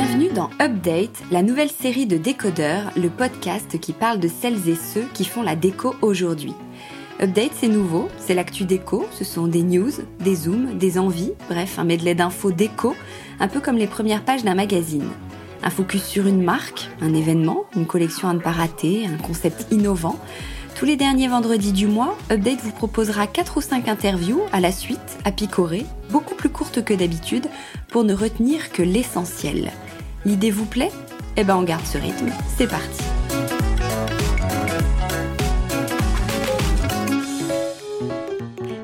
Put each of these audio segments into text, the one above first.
Bienvenue dans Update, la nouvelle série de décodeurs, le podcast qui parle de celles et ceux qui font la déco aujourd'hui. Update, c'est nouveau, c'est l'actu déco, ce sont des news, des zooms, des envies, bref, un medley d'infos déco, un peu comme les premières pages d'un magazine. Un focus sur une marque, un événement, une collection à ne pas rater, un concept innovant. Tous les derniers vendredis du mois, Update vous proposera 4 ou 5 interviews à la suite, à picorer, beaucoup plus courtes que d'habitude, pour ne retenir que l'essentiel. L'idée vous plaît? Eh ben on garde ce rythme, c'est parti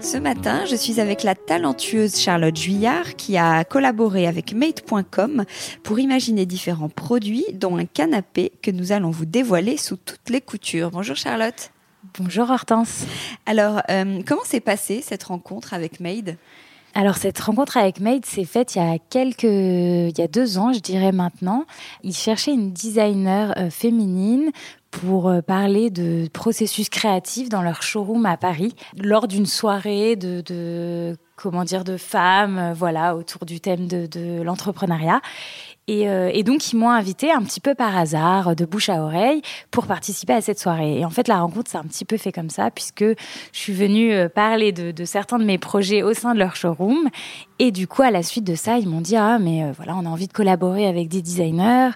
Ce matin, je suis avec la talentueuse Charlotte Juillard qui a collaboré avec Mate.com pour imaginer différents produits, dont un canapé que nous allons vous dévoiler sous toutes les coutures. Bonjour Charlotte. Bonjour Hortense. Alors, euh, comment s'est passée cette rencontre avec Made alors cette rencontre avec Made s'est faite il y a quelques, il y a deux ans, je dirais maintenant. Ils cherchaient une designer euh, féminine pour euh, parler de processus créatifs dans leur showroom à Paris lors d'une soirée de, comment dire de femmes, voilà, autour du thème de l'entrepreneuriat. Euh, et, donc, ils m'ont invité un petit peu par hasard, de bouche à oreille, pour participer à cette soirée. Et en fait, la rencontre s'est un petit peu fait comme ça, puisque je suis venue euh, parler de, certains de mes projets au sein de leur showroom. Et du coup, à la suite de ça, ils m'ont dit ah mais euh, voilà, on a envie de collaborer avec des designers,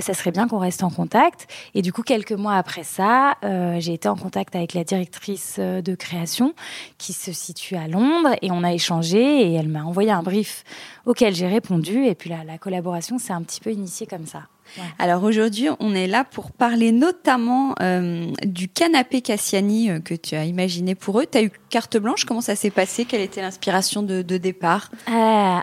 ça serait bien qu'on reste en contact. Et du coup, quelques mois après ça, j'ai été en contact avec la directrice de création qui se situe à Londres et on a échangé et elle m'a envoyé un brief auquel j'ai répondu. Et puis la, la collaboration s'est un petit peu initiée comme ça. Alors aujourd'hui, on est là pour parler notamment euh, du canapé Cassiani euh, que tu as imaginé pour eux. Tu as eu carte blanche, comment ça s'est passé? Quelle était l'inspiration de, départ? Euh,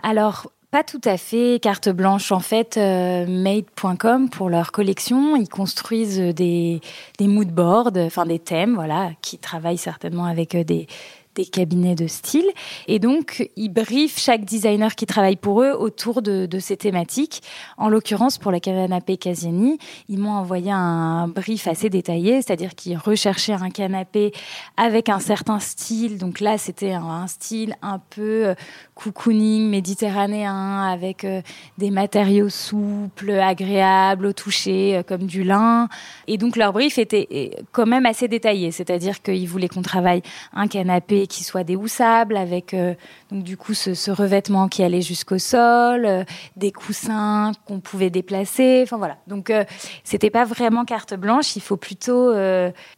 Alors, pas tout à fait carte blanche. En fait, Made.com, pour leur collection, ils construisent des, des mood boards, enfin des thèmes, voilà, qui travaillent certainement avec des des cabinets de style. Et donc, ils briefent chaque designer qui travaille pour eux autour de, ces thématiques. En l'occurrence, pour la canapé Casiani, ils m'ont envoyé un brief assez détaillé, c'est-à-dire qu'ils recherchaient un canapé avec un certain style. Donc là, c'était un, style un peu euh, cocooning méditerranéen, avec euh, des matériaux souples, agréables au toucher, euh, comme du lin. Et donc, leur brief était quand même assez détaillé, c'est-à-dire qu'ils voulaient qu'on travaille un canapé qui soit déhoussable, avec euh, donc du coup ce, revêtement qui allait jusqu'au sol, euh, des coussins qu'on pouvait déplacer. Enfin voilà. Donc euh, c'était pas vraiment carte blanche. Il faut plutôt,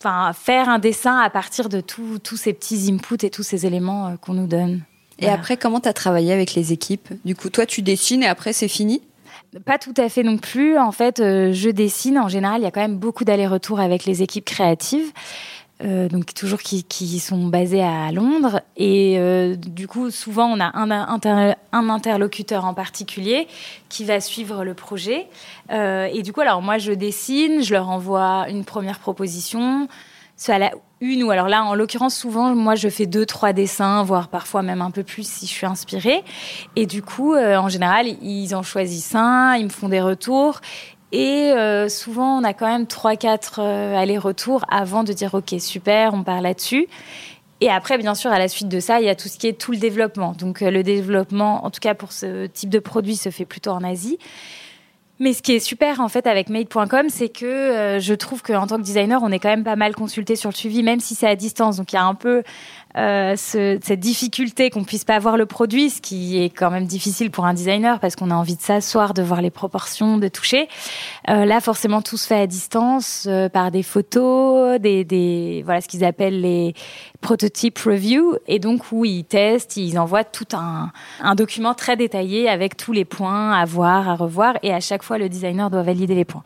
enfin faire un dessin à partir de tous ces petits inputs et tous ces éléments qu'on nous donne. Et après, comment tu as travaillé avec les équipes? Du coup, toi, tu dessines et après, c'est fini? Pas tout à fait non plus. En fait, je dessine. En général, il y a quand même beaucoup d'allers-retours avec les équipes créatives. Euh, donc toujours qui, qui, sont basés à Londres. Et euh, du coup, souvent, on a un, un, interlocuteur en particulier qui va suivre le projet. Euh, et du coup, alors moi, je dessine, je leur envoie une première proposition, soit la une ou alors là, en l'occurrence, souvent, moi, je fais deux, trois dessins, voire parfois même un peu plus si je suis inspirée. Et du coup, en général, ils en choisissent un, ils me font des retours. Et euh, souvent, on a quand même 3-4 allers-retours avant de dire OK, super, on part là-dessus. Et après, bien sûr, à la suite de ça, il y a tout ce qui est tout le développement. Donc, le développement, en tout cas pour ce type de produit, se fait plutôt en Asie. Mais ce qui est super en fait avec made.com, c'est que euh, je trouve qu'en tant que designer, on est quand même pas mal consulté sur le suivi, même si c'est à distance. Donc il y a un peu euh, ce, cette difficulté qu'on puisse pas voir le produit, ce qui est quand même difficile pour un designer parce qu'on a envie de s'asseoir, de voir les proportions, de toucher. Euh, là, forcément, tout se fait à distance euh, par des photos, des, des voilà ce qu'ils appellent les prototype review, et donc où ils testent, ils envoient tout un, un document très détaillé avec tous les points à voir, à revoir, et à chaque fois le designer doit valider les points.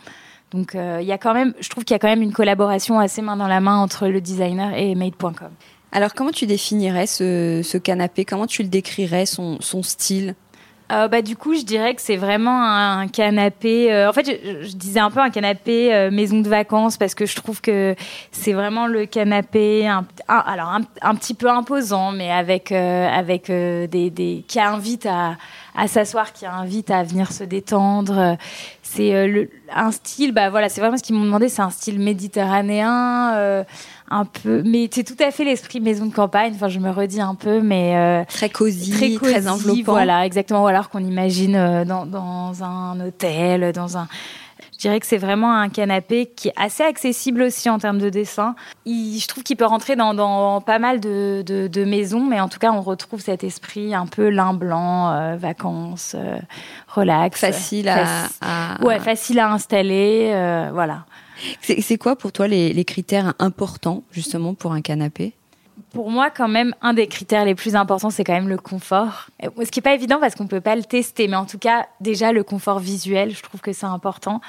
Donc euh, il y a quand même, je trouve qu'il y a quand même une collaboration assez main dans la main entre le designer et made.com. Alors comment tu définirais ce, ce, canapé? Comment tu le décrirais, son, son style? Euh, bah, du coup, je dirais que c'est vraiment un, canapé. Euh, en fait, je, disais un peu un canapé euh, maison de vacances parce que je trouve que c'est vraiment le canapé, un, alors un, petit peu imposant, mais avec avec des, des, qui invite à, à s'asseoir, qui invite à venir se détendre. C'est un style, bah voilà, c'est vraiment ce qu'ils m'ont demandé. C'est un style méditerranéen un peu, mais c'est tout à fait l'esprit maison de campagne. Enfin, je me redis un peu, mais euh, très, cosy, très cosy, très enveloppant. Voilà, exactement. Ou alors qu'on imagine euh, dans, dans un hôtel, dans un. Je dirais que c'est vraiment un canapé qui est assez accessible aussi en termes de dessin. Il, je trouve qu'il peut rentrer dans, dans pas mal de, de, de, maisons, mais en tout cas, on retrouve cet esprit un peu lin blanc, euh, vacances, euh, relax. Facile à, à, Ouais, facile à installer. Euh, voilà. C'est quoi pour toi les, les, critères importants justement pour un canapé? Pour moi, quand même, un des critères les plus importants, c'est quand même le confort. Ce qui n'est pas évident parce qu'on ne peut pas le tester, mais en tout cas, déjà, le confort visuel, je trouve que c'est important.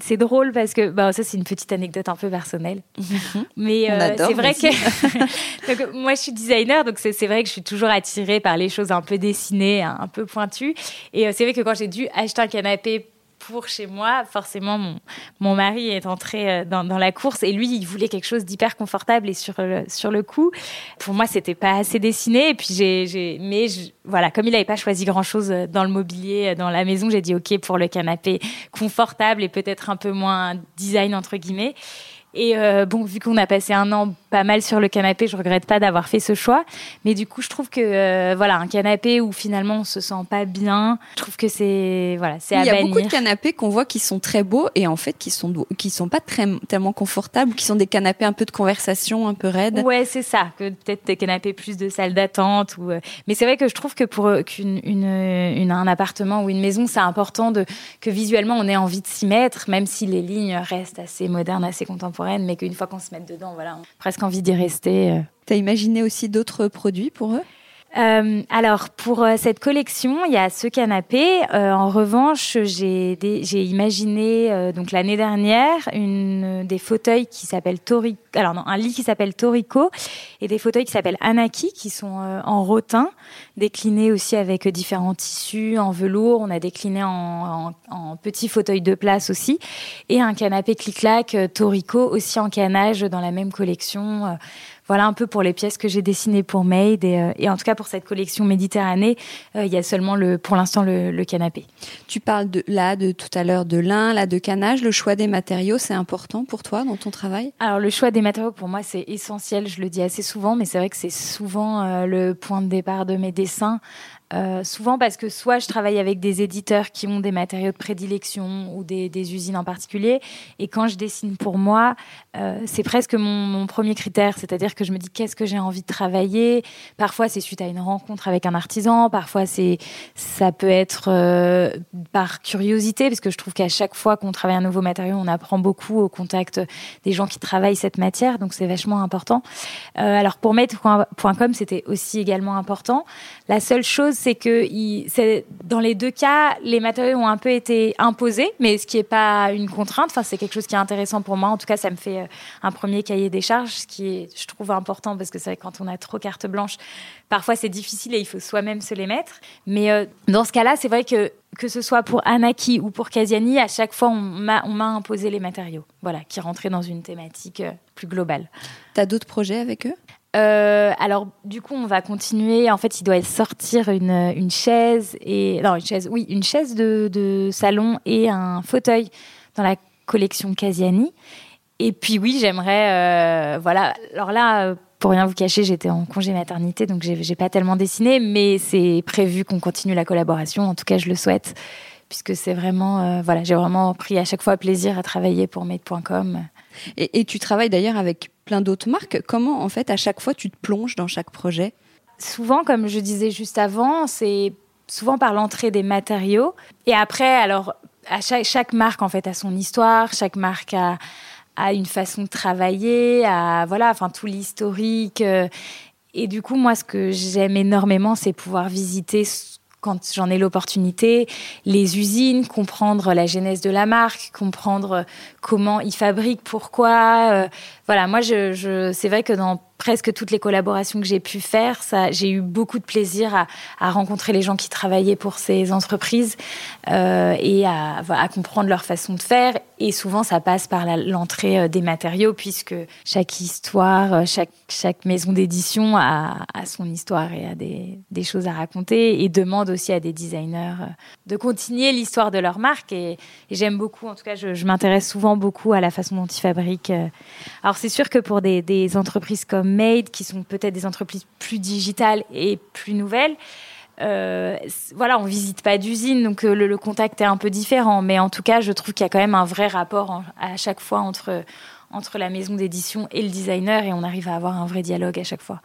C'est drôle parce que, bah, ça, c'est une petite anecdote un peu personnelle. Mais euh, c'est vrai que donc, moi, je suis designer, donc c'est vrai que je suis toujours attirée par les choses un peu dessinées, un peu pointues. Et euh, c'est vrai que quand j'ai dû acheter un canapé pour chez moi, forcément, mon, mon mari est entré euh, dans, dans, la course et lui, il voulait quelque chose d'hyper confortable et sur le, sur le coup, pour moi, c'était pas assez dessiné. Et puis j'ai, mais je, voilà, comme il n'avait pas choisi grand chose euh, dans le mobilier, euh, dans la maison, j'ai dit OK pour le canapé confortable et peut-être un peu moins design entre guillemets. Et euh, bon, vu qu'on a passé un an pas mal sur le canapé, je regrette pas d'avoir fait ce choix. Mais du coup, je trouve que euh, voilà, un canapé où finalement on se sent pas bien, je trouve que c'est voilà, c'est à Il y a bannir. beaucoup de canapés qu'on voit qui sont très beaux et en fait qui sont qui sont pas très tellement confortables, qui sont des canapés un peu de conversation, un peu raides. Ouais, c'est ça. Que peut-être des canapés plus de salle d'attente ou. Euh... Mais c'est vrai que je trouve que pour euh, qu'une une, une, un appartement ou une maison, c'est important de que visuellement on ait envie de s'y mettre, même si les lignes restent assez modernes, assez contemporaines mais qu'une fois qu'on se met dedans, voilà, on a presque envie d'y rester. Tu as imaginé aussi d'autres produits pour eux? Euh, alors pour euh, cette collection, il y a ce canapé. Euh, en revanche, j'ai imaginé euh, donc l'année dernière une des fauteuils qui s'appelle Torico. Alors non, un lit qui s'appelle Torico et des fauteuils qui s'appellent Anaki qui sont euh, en rotin, déclinés aussi avec différents tissus en velours. On a décliné en, en, en petits fauteuils de place aussi et un canapé clic-clac Torico aussi en canage dans la même collection voilà un peu pour les pièces que j'ai dessinées pour Made et, euh, et, en tout cas pour cette collection Méditerranée, euh, il y a seulement le, pour l'instant le, le, canapé. Tu parles de, là de tout à l'heure de lin, là de canage. Le choix des matériaux, c'est important pour toi dans ton travail? Alors le choix des matériaux pour moi c'est essentiel. Je le dis assez souvent, mais c'est vrai que c'est souvent euh, le point de départ de mes dessins. Euh, souvent parce que soit je travaille avec des éditeurs qui ont des matériaux de prédilection ou des, usines en particulier, et quand je dessine pour moi, euh, c'est presque mon, premier critère, c'est-à-dire que je me dis qu'est-ce que j'ai envie de travailler? Parfois c'est suite à une rencontre avec un artisan, parfois c'est ça peut être euh, par curiosité, parce que je trouve qu'à chaque fois qu'on travaille un nouveau matériau, on apprend beaucoup au contact des gens qui travaillent cette matière, donc c'est vachement important. Alors pour Maître.com, c'était aussi également important. La seule chose c'est que dans les deux cas, les matériaux ont un peu été imposés, mais ce qui n'est pas une contrainte. Enfin, c'est quelque chose qui est intéressant pour moi. En tout cas, ça me fait euh, un premier cahier des charges, ce qui est, je trouve, important parce que c'est vrai quand on a trop carte blanche, parfois c'est difficile et il faut soi-même se les mettre. Mais euh, dans ce cas-là, c'est vrai que que ce soit pour Anaki ou pour Casiani, à chaque fois, on m'a imposé les matériaux, voilà, qui rentraient dans une thématique euh, plus globale. Tu as d'autres projets avec eux? Euh, alors, du coup, on va continuer. En fait, il doit sortir une, une chaise et non, une chaise, oui, une chaise de, salon et un fauteuil dans la collection Casiani. Et puis oui, j'aimerais, voilà. Alors là, pour rien vous cacher, j'étais en congé maternité, donc j'ai pas tellement dessiné, mais c'est prévu qu'on continue la collaboration. En tout cas, je le souhaite, puisque c'est vraiment, voilà, j'ai vraiment pris à chaque fois plaisir à travailler pour Made.com. Et, tu travailles d'ailleurs avec plein d'autres marques. Comment, en fait, à chaque fois, tu te plonges dans chaque projet? Souvent, comme je disais juste avant, c'est souvent par l'entrée des matériaux. Et après, alors, à chaque, marque, en fait, a son histoire. Chaque marque a, a une façon de travailler, à, voilà, enfin, tout l'historique. Euh. Et du coup, moi, ce que j'aime énormément, c'est pouvoir visiter quand j'en ai l'opportunité, les usines, comprendre la genèse de la marque, comprendre comment ils fabriquent, pourquoi. Euh, voilà, moi, je, c'est vrai que dans presque toutes les collaborations que j'ai pu faire, j'ai eu beaucoup de plaisir à, rencontrer les gens qui travaillaient pour ces entreprises euh, et à, comprendre leur façon de faire. Et souvent, ça passe par l'entrée euh, des matériaux, puisque chaque histoire, euh, chaque, chaque maison d'édition a, son histoire et a des, choses à raconter et demande aussi à des designers euh, de continuer l'histoire de leur marque. Et, j'aime beaucoup, en tout cas, je, m'intéresse souvent beaucoup à la façon dont ils fabriquent. Alors, c'est sûr que pour des entreprises comme Made, qui sont peut-être des entreprises plus digitales et plus nouvelles, euh, voilà, on visite pas d'usine, donc euh, le, contact est un peu différent. Mais en tout cas, je trouve qu'il y a quand même un vrai rapport à chaque fois entre, entre la maison d'édition et le designer, et on arrive à avoir un vrai dialogue à chaque fois.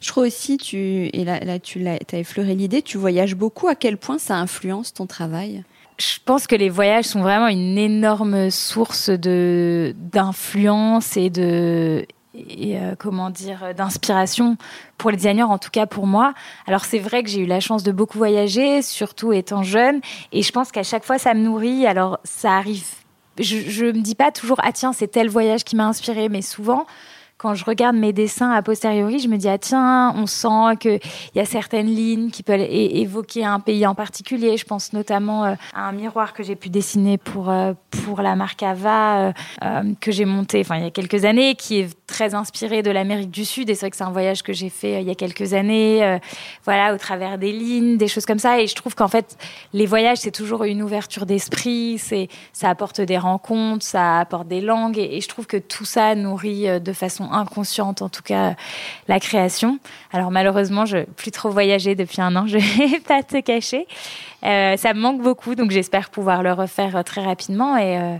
Je crois aussi, tu, et là, là tu as, as effleuré l'idée, tu voyages beaucoup. À quel point ça influence ton travail? Je pense que les voyages sont vraiment une énorme source de d'influence et de et euh, comment dire d'inspiration pour les designers en tout cas pour moi. Alors c'est vrai que j'ai eu la chance de beaucoup voyager surtout étant jeune et je pense qu'à chaque fois ça me nourrit. Alors ça arrive. Je, je me dis pas toujours ah tiens c'est tel voyage qui m'a inspiré mais souvent quand je regarde mes dessins a posteriori, je me dis ah tiens, on sent que il y a certaines lignes qui peuvent évoquer un pays en particulier. Je pense notamment euh, à un miroir que j'ai pu dessiner pour euh, pour la marque Ava euh, que j'ai monté, enfin il y a quelques années, qui est très inspiré de l'Amérique du Sud. Et c'est vrai que c'est un voyage que j'ai fait il y a quelques années, voilà, au travers des lignes, des choses comme ça. Et je trouve qu'en fait, les voyages c'est toujours une ouverture d'esprit. Ça apporte des rencontres, ça apporte des langues, et, et je trouve que tout ça nourrit de façon inconsciente, en tout cas, la création. Alors malheureusement, je plus trop voyager depuis un an, je vais pas te cacher. Euh, ça me manque beaucoup, donc j'espère pouvoir le refaire euh, très rapidement. Et, euh,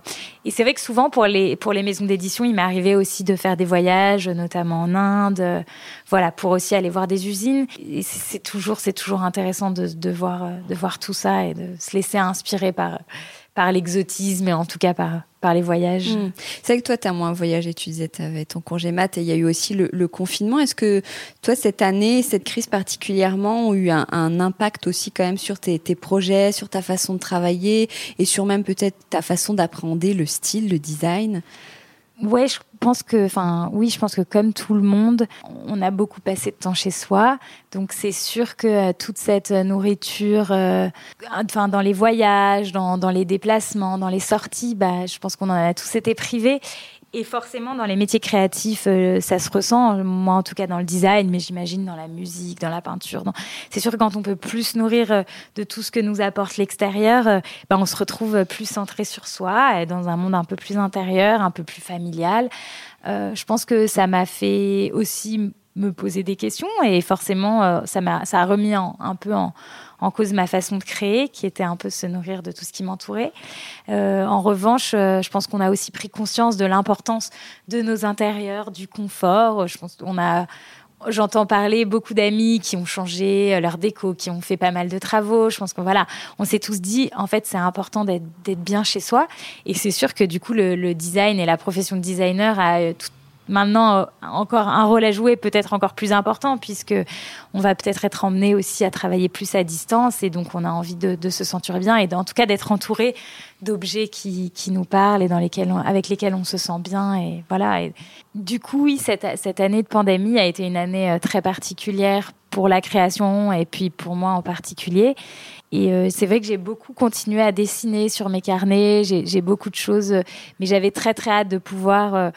et c'est vrai que souvent pour les pour les maisons d'édition, il m'est arrivé aussi de faire des voyages, notamment en Inde, voilà, pour aussi aller voir des usines. C'est toujours c'est toujours intéressant de, de voir de voir tout ça et de se laisser inspirer par par l'exotisme et en tout cas par, par les voyages. Mmh. C'est vrai que toi, tu as moins voyagé, tu disais, tu avais ton congé mat et il y a eu aussi le, le confinement. Est-ce que toi, cette année, cette crise particulièrement, ont eu un, un impact aussi quand même sur tes, tes, projets, sur ta façon de travailler et sur même peut-être ta façon d'appréhender le style, le design? Ouais, je pense que, enfin, oui, je pense que comme tout le monde, on a beaucoup passé de temps chez soi. Donc, c'est sûr que euh, toute cette nourriture, euh, enfin, dans les voyages, dans, dans, les déplacements, dans les sorties, bah, je pense qu'on en a tous été privés. Et forcément, dans les métiers créatifs, euh, ça se ressent. Moi, en tout cas, dans le design, mais j'imagine dans la musique, dans la peinture. C'est sûr que quand on peut plus nourrir euh, de tout ce que nous apporte l'extérieur, euh, ben, on se retrouve plus centré sur soi, dans un monde un peu plus intérieur, un peu plus familial. Je pense que ça m'a fait aussi me poser des questions et forcément, ça m'a, ça a remis un peu en, en cause ma façon de créer, qui était un peu se nourrir de tout ce qui m'entourait. Euh, en revanche, euh, je pense qu'on a aussi pris conscience de l'importance de nos intérieurs, du confort. Je pense qu'on a J'entends parler beaucoup d'amis qui ont changé leur déco, qui ont fait pas mal de travaux. Je pense qu'on voilà, on s'est tous dit, en fait, c'est important d'être bien chez soi. Et c'est sûr que du coup, le, le, design et la profession de designer a euh, tout, maintenant euh, encore un rôle à jouer peut-être encore plus important puisque on va peut-être être emmené aussi à travailler plus à distance et donc on a envie de, se sentir bien et en tout cas d'être entouré d'objets qui, qui, nous parlent et dans lesquels avec lesquels on se sent bien et voilà du coup oui cette, cette année de pandémie a été une année euh, très particulière pour la création et puis pour moi en particulier et euh, c'est vrai que j'ai beaucoup continué à dessiner sur mes carnets j'ai beaucoup de choses mais j'avais très très hâte de pouvoir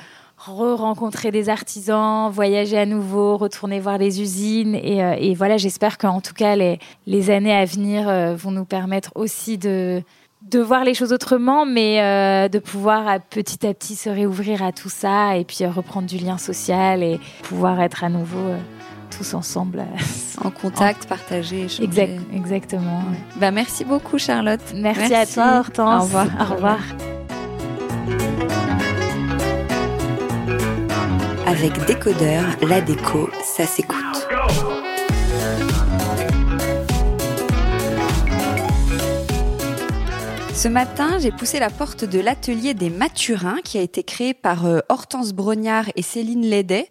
re-rencontrer des artisans, voyager à nouveau, retourner voir les usines. Et, euh, et voilà, j'espère qu'en tout cas, les, les, années à venir euh, vont nous permettre aussi de de voir les choses autrement, mais euh, de pouvoir petit à petit se réouvrir à tout ça et puis reprendre du lien social et pouvoir être à nouveau tous ensemble. en contact, partager, échanger. Exact, exactement. Bah, merci beaucoup Charlotte. Merci, à toi Hortense. Au revoir. Au revoir. Avec Décodeur, la déco, ça s'écoute. Ce matin, j'ai poussé la porte de l'atelier des Mathurins qui a été créé par euh, Hortense Brognard et Céline Lédet.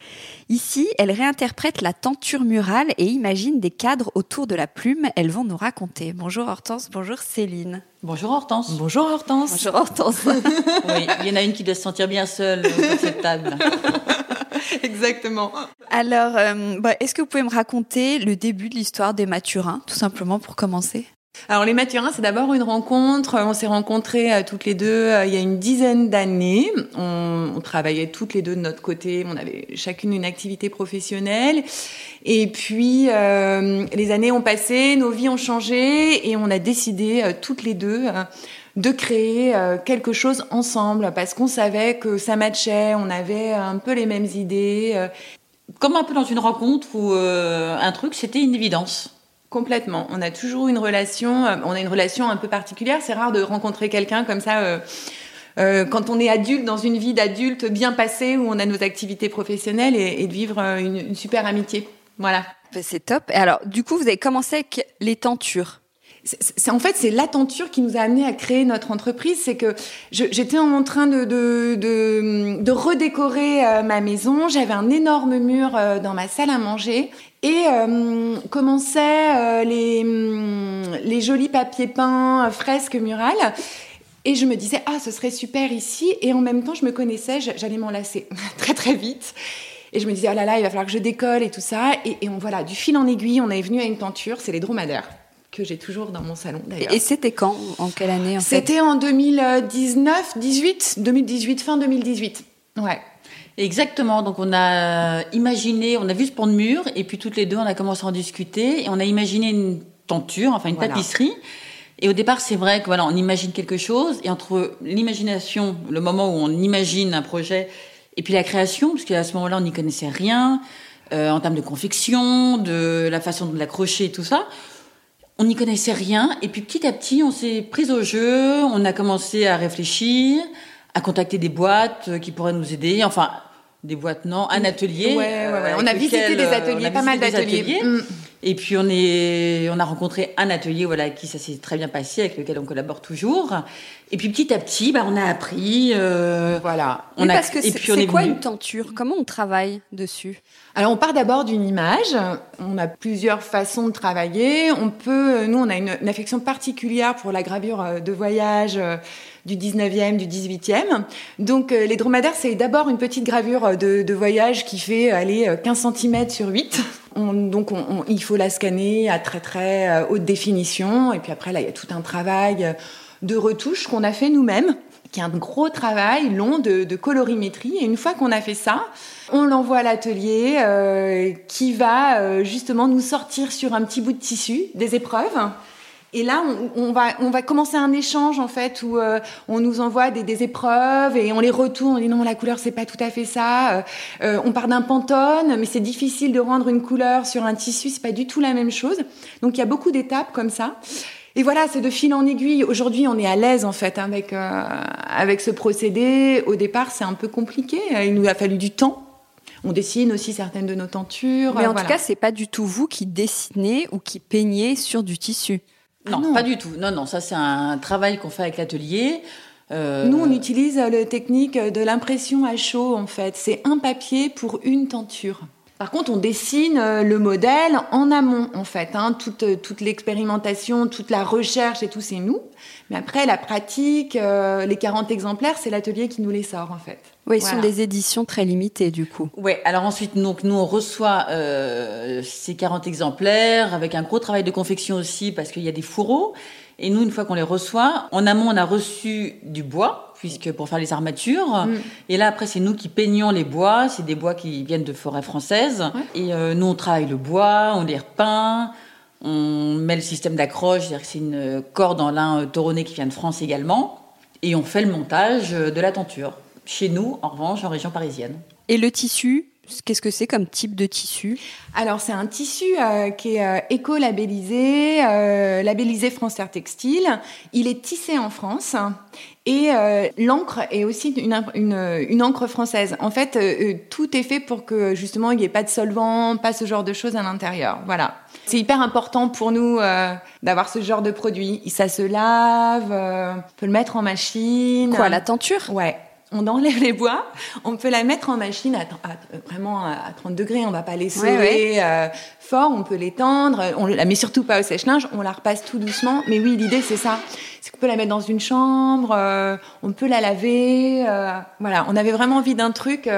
Ici, elles réinterprètent la tenture murale et imaginent des cadres autour de la plume. Elles vont nous raconter. Bonjour Hortense, bonjour Céline. Bonjour Hortense. Bonjour Hortense. Bonjour Hortense. oui, il y en a une qui doit se sentir bien seule dans cette table. Exactement. Alors, euh, bah, est-ce que vous pouvez me raconter le début de l'histoire des Mathurins, tout simplement pour commencer? Alors les Mathurins, c'est d'abord une rencontre. On s'est rencontrés euh, toutes les deux euh, il y a une dizaine d'années. On, travaillait toutes les deux de notre côté. On avait chacune une activité professionnelle. Et puis euh, les années ont passé, nos vies ont changé et on a décidé toutes les deux de créer quelque chose ensemble parce qu'on savait que ça matchait. On avait un peu les mêmes idées. Comme un peu dans une rencontre ou un truc, c'était une évidence. Complètement. On a toujours une relation, euh, on a une relation un peu particulière. C'est rare de rencontrer quelqu'un comme ça. Euh, euh, quand on est adulte, dans une vie d'adulte bien passée, où on a nos activités professionnelles et, de vivre une, super amitié. Voilà. C'est top. Et alors, du coup, vous avez commencé avec les tentures. C'est en fait c'est la tenture qui nous a amené à créer notre entreprise. C'est que j'étais en train de, redécorer ma maison. J'avais un énorme mur dans ma salle à manger et euh, commençaient euh, les, hum, les jolis papiers peints, euh, fresques murales. Et je me disais, ah, ce serait super ici. Et en même temps, je me connaissais, j'allais m'en lasser très très vite. Et je me disais, oh là là, il va falloir que je décolle et tout ça. Et, et on, voilà, du fil en aiguille, on est venu à une tenture, c'est les dromadaires que j'ai toujours dans mon salon d'ailleurs. Et c'était quand En quelle année C'était en 2019, 18, 2018, fin 2018. Ouais. Exactement. Donc on a imaginé, on a vu ce pont de mur et puis toutes les deux on a commencé à en discuter et on a imaginé une tenture, enfin une tapisserie. Et au départ, c'est vrai que voilà, on imagine quelque chose et entre l'imagination, le moment où on imagine un projet et puis la création, parce qu'à ce moment-là, on n'y connaissait rien euh, en termes de confection, de la façon de l'accrocher et tout ça. On n'y connaissait rien et puis petit à petit, on s'est pris au jeu, on a commencé à réfléchir, à contacter des boîtes qui pourraient nous aider. Enfin, des boîtes, non, un atelier. Ouais, ouais, ouais. On a visité des ateliers, pas mal d'ateliers. Et puis on est, on a rencontré un atelier, voilà, qui ça s'est très bien passé, avec lequel on collabore toujours. Et puis petit à petit, bah, on a appris, euh, voilà. On a, parce que c'est quoi une tenture? Comment on travaille dessus? Alors on part d'abord d'une image. On a plusieurs façons de travailler. On peut, nous, on a une, une affection particulière pour la gravure euh, de voyage euh, du 19e, du 18e. Donc les dromadaires, c'est d'abord une petite gravure de, de voyage qui fait aller 15 cm sur 8 donc il faut la scanner à très très euh, haute définition. Et puis après, là, il y a tout un travail de retouche qu'on a fait nous-mêmes, qui est un gros travail long de, colorimétrie. Et une fois qu'on a fait ça, on l'envoie à l'atelier euh, qui va euh, justement nous sortir sur un petit bout de tissu des épreuves et là, on, va, on va commencer un échange en fait où euh, on nous envoie des, des, épreuves et on les retourne. On dit non, la couleur c'est pas tout à fait ça. Euh, euh, on part d'un pantone, mais c'est difficile de rendre une couleur sur un tissu, c'est pas du tout la même chose. Donc il y a beaucoup d'étapes comme ça. Et voilà, c'est de fil en aiguille. Aujourd'hui, on est à l'aise en fait avec avec ce procédé. Au départ, c'est un peu compliqué. Il nous a fallu du temps on dessine aussi certaines de nos tentures. Mais en tout cas, c'est pas du tout vous qui dessinez ou qui peignez sur du tissu. Ah non, pas du tout. Non, non, ça c'est un travail qu'on fait avec l'atelier. Euh, Nous, on utilise la technique de l'impression à chaud, en fait. C'est un papier pour une tenture. Par contre, on dessine euh, le modèle en amont, en fait. Hein. Toute, euh, toute l'expérimentation, toute la recherche et tout, c'est nous. Mais après, la pratique, les 40 exemplaires, c'est l'atelier qui nous les sort, en fait. Oui, ce sont des éditions très limitées, du coup. Oui, alors ensuite, donc, nous, on reçoit euh, ces 40 exemplaires avec un gros travail de confection aussi, parce qu'il y a des fourreaux. Et nous, une fois qu'on les reçoit, en amont, on a reçu du bois, puisque pour faire les armatures. Mm. Et là, après, c'est nous qui peignons les bois. C'est des bois qui viennent de forêts françaises. Et euh, nous, on travaille le bois, on les repeint. On met le système d'accroche, c'est-à-dire que c'est une corde en lin toronné qui vient de France également. Et on fait le montage de la tenture. Chez nous, en revanche, en région parisienne. Et le tissu, Qu'est-ce que c'est comme type de tissu? Alors c'est un tissu euh, qui est euh, éco-labellisé, euh, labellisé France Terre Textile. Il est tissé en France et l'encre est aussi une, une, encre française. En fait, tout est fait pour que justement il n'y ait pas de solvant, pas ce genre de choses à l'intérieur. Voilà. C'est hyper important pour nous d'avoir ce genre de produit. Ça se lave, on peut le mettre en machine. Quoi, la tenture? Ouais on enlève les bois, on peut la mettre en machine à, vraiment à 30 degrés, on va pas les sauver euh, fort, on peut l'étendre, on la met surtout pas au sèche-linge, on la repasse tout doucement. Mais oui, l'idée c'est ça, c'est qu'on peut la mettre dans une chambre, euh, on peut la laver, euh, voilà. On avait vraiment envie d'un truc.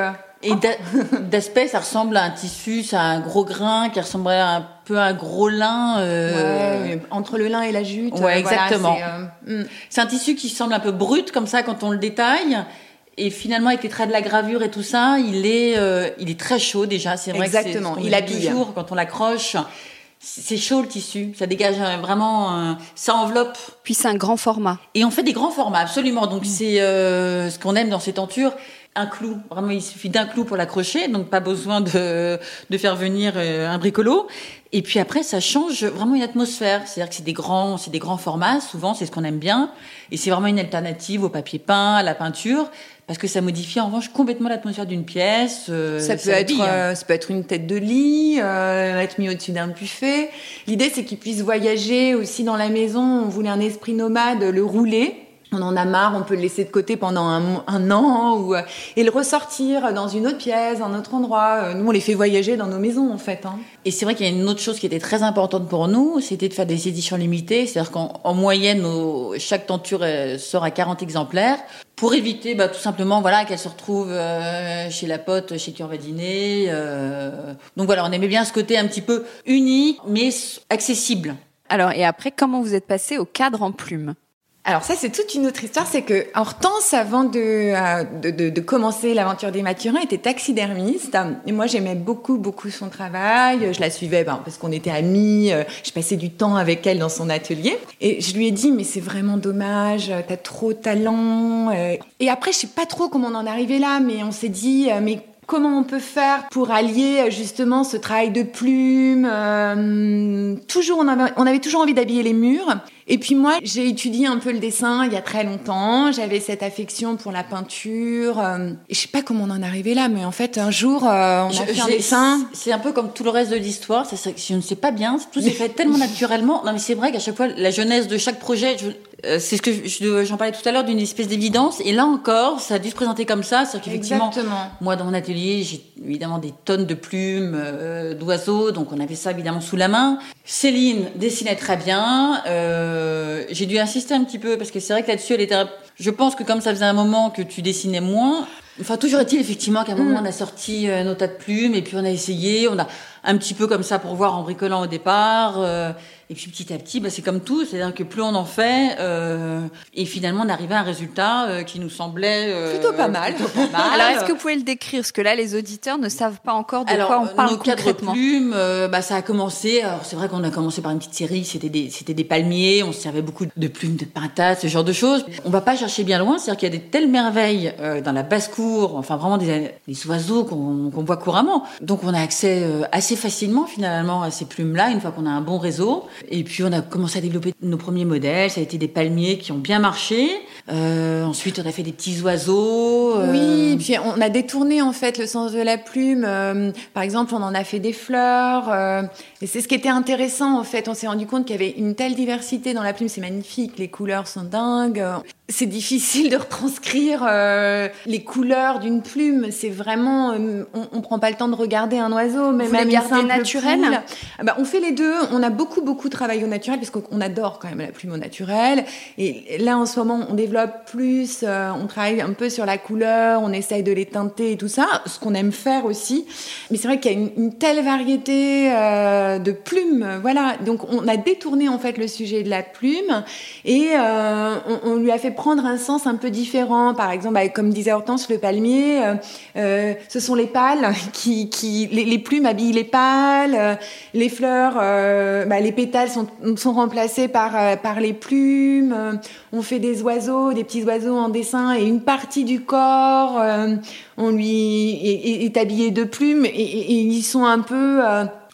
et d'aspect, ça ressemble à un tissu, ça a un gros grain qui ressemblerait un peu à un gros lin. entre le lin et la jute. Ouais, exactement. Hmm. c'est un tissu qui semble un peu brut comme ça quand on le détaille et finalement, avec les traits de la gravure et tout ça, il est, euh, il est très chaud déjà. C'est vrai Exactement. que il habille toujours quand on l'accroche. C'est chaud le tissu, ça dégage vraiment, ça enveloppe. Puis c'est un grand format. Et on fait des grands formats, absolument. Donc c'est euh, ce qu'on aime dans ces tentures. Un clou, vraiment il suffit d'un clou pour l'accrocher, donc pas besoin de, de faire venir euh, un bricolo. Et puis après, ça change vraiment une atmosphère. C'est-à-dire que c'est des grands, c'est des grands formats. Souvent, c'est ce qu'on aime bien. Et c'est vraiment une alternative au papier peint, à la peinture parce que ça modifie en revanche complètement l'atmosphère d'une pièce. Euh, ça peut être, euh, ça peut être une tête de lit, euh, être mis au-dessus d'un buffet. L'idée c'est qu'il puisse voyager aussi dans la maison. On voulait un esprit nomade, le rouler on en a marre, on peut le laisser de côté pendant un, an ou, et le ressortir dans une autre pièce, un autre endroit. Euh, nous, on les fait voyager dans nos maisons, en fait. Hein. Et c'est vrai qu'il y a une autre chose qui était très importante pour nous, c'était de faire des éditions limitées. C'est-à-dire qu'en moyenne, chaque tenture euh, sort à 40 exemplaires pour éviter bah, tout simplement voilà qu'elle se retrouve euh, chez la pote, chez qui on va dîner. Donc voilà, on aimait bien ce côté un petit peu unique, mais accessible. Alors, et après, comment vous êtes passé au cadre en plume? Alors ça, c'est toute une autre histoire. C'est que Hortense, avant de, euh, de, de, commencer l'aventure des Mathurins, était taxidermiste. Et moi, j'aimais beaucoup, beaucoup son travail. Je la suivais ben, parce qu'on était amis. Euh, je passais du temps avec elle dans son atelier. Et je lui ai dit, mais c'est vraiment dommage, t'as trop de talent. Euh. Et après, je sais pas trop comment on en est arrivé là, mais on s'est dit, mais comment on peut faire pour allier justement ce travail de plume. toujours, on avait toujours envie d'habiller les murs. Et puis moi, j'ai étudié un peu le dessin il y a très longtemps. J'avais cette affection pour la peinture. Euh, et je sais pas comment on en est arrivé là, mais en fait, un jour, euh, on a fait un dessin. C'est un peu comme tout le reste de l'histoire. Je ne sais pas bien. Tout s'est fait tellement naturellement. Non, mais c'est vrai qu'à chaque fois, la jeunesse de chaque projet, euh, c'est ce que j'en parlais tout à l'heure d'une espèce d'évidence. Et là encore, ça a dû se présenter comme ça. C'est qu'effectivement, moi, dans mon atelier, j'ai évidemment des tonnes de plumes, d'oiseaux. Donc, on avait ça évidemment sous la main. Céline dessinait très bien. Euh, j'ai dû insister un petit peu parce que c'est vrai que là-dessus, elle était. Je pense que comme ça faisait un moment que tu dessinais moins, enfin toujours est-il effectivement qu'à un moment mm. on a sorti euh, nos tas de plumes et puis on a essayé, on a un petit peu comme ça pour voir en bricolant au départ. Euh, et puis petit à petit, bah, c'est comme tout, c'est-à-dire que plus on en fait, euh, et finalement on arrivait à un résultat euh, qui nous semblait euh, plutôt pas mal. Alors est-ce que vous pouvez le décrire? Parce que là, les auditeurs ne savent pas encore de quoi on parle nos concrètement. plumes, bah, ça a commencé. Alors c'est vrai qu'on a commencé par une petite série, c'était des, c'était des palmiers, on se servait beaucoup de plumes de pintade, ce genre de choses. On va pas chercher bien loin, c'est-à-dire qu'il y a des telles merveilles dans la basse-cour, enfin vraiment des, des oiseaux qu'on, voit couramment. Donc on a accès assez facilement finalement à ces plumes-là une fois qu'on a un bon réseau. Et puis on a commencé à développer nos premiers modèles. Ça a été des palmiers qui ont bien marché. Euh, ensuite, on a fait des petits oiseaux. Euh... Oui, puis on a détourné en fait le sens de la plume. Euh, par exemple, on en a fait des fleurs. Euh, et c'est ce qui était intéressant en fait. On s'est rendu compte qu'il y avait une telle diversité dans la plume. C'est magnifique. Les couleurs sont dingues. C'est difficile de retranscrire euh, les couleurs d'une plume. C'est vraiment, on, on prend pas le temps de regarder un oiseau, mais même garder naturel. Ah bah, on fait les deux. On a beaucoup beaucoup travaillé au naturel parce qu'on adore quand même la plume au naturel. Et là en ce moment, on développe plus. Euh, on travaille un peu sur la couleur. On essaye de les teinter et tout ça, ce qu'on aime faire aussi. Mais c'est vrai qu'il y a une, telle variété euh, de plumes. Voilà. Donc on a détourné en fait le sujet de la plume et on, on lui a fait prendre un sens un peu différent. Par exemple, comme disait Hortense, le palmier, euh, euh ce sont les pâles qui, qui les, plumes habillent les pâles, euh, les fleurs, euh, bah, les pétales sont, sont remplacés par par les plumes. on fait des oiseaux, des petits oiseaux en dessin et une partie du corps, on lui est, est, habillé de plumes et, et, et ils sont un peu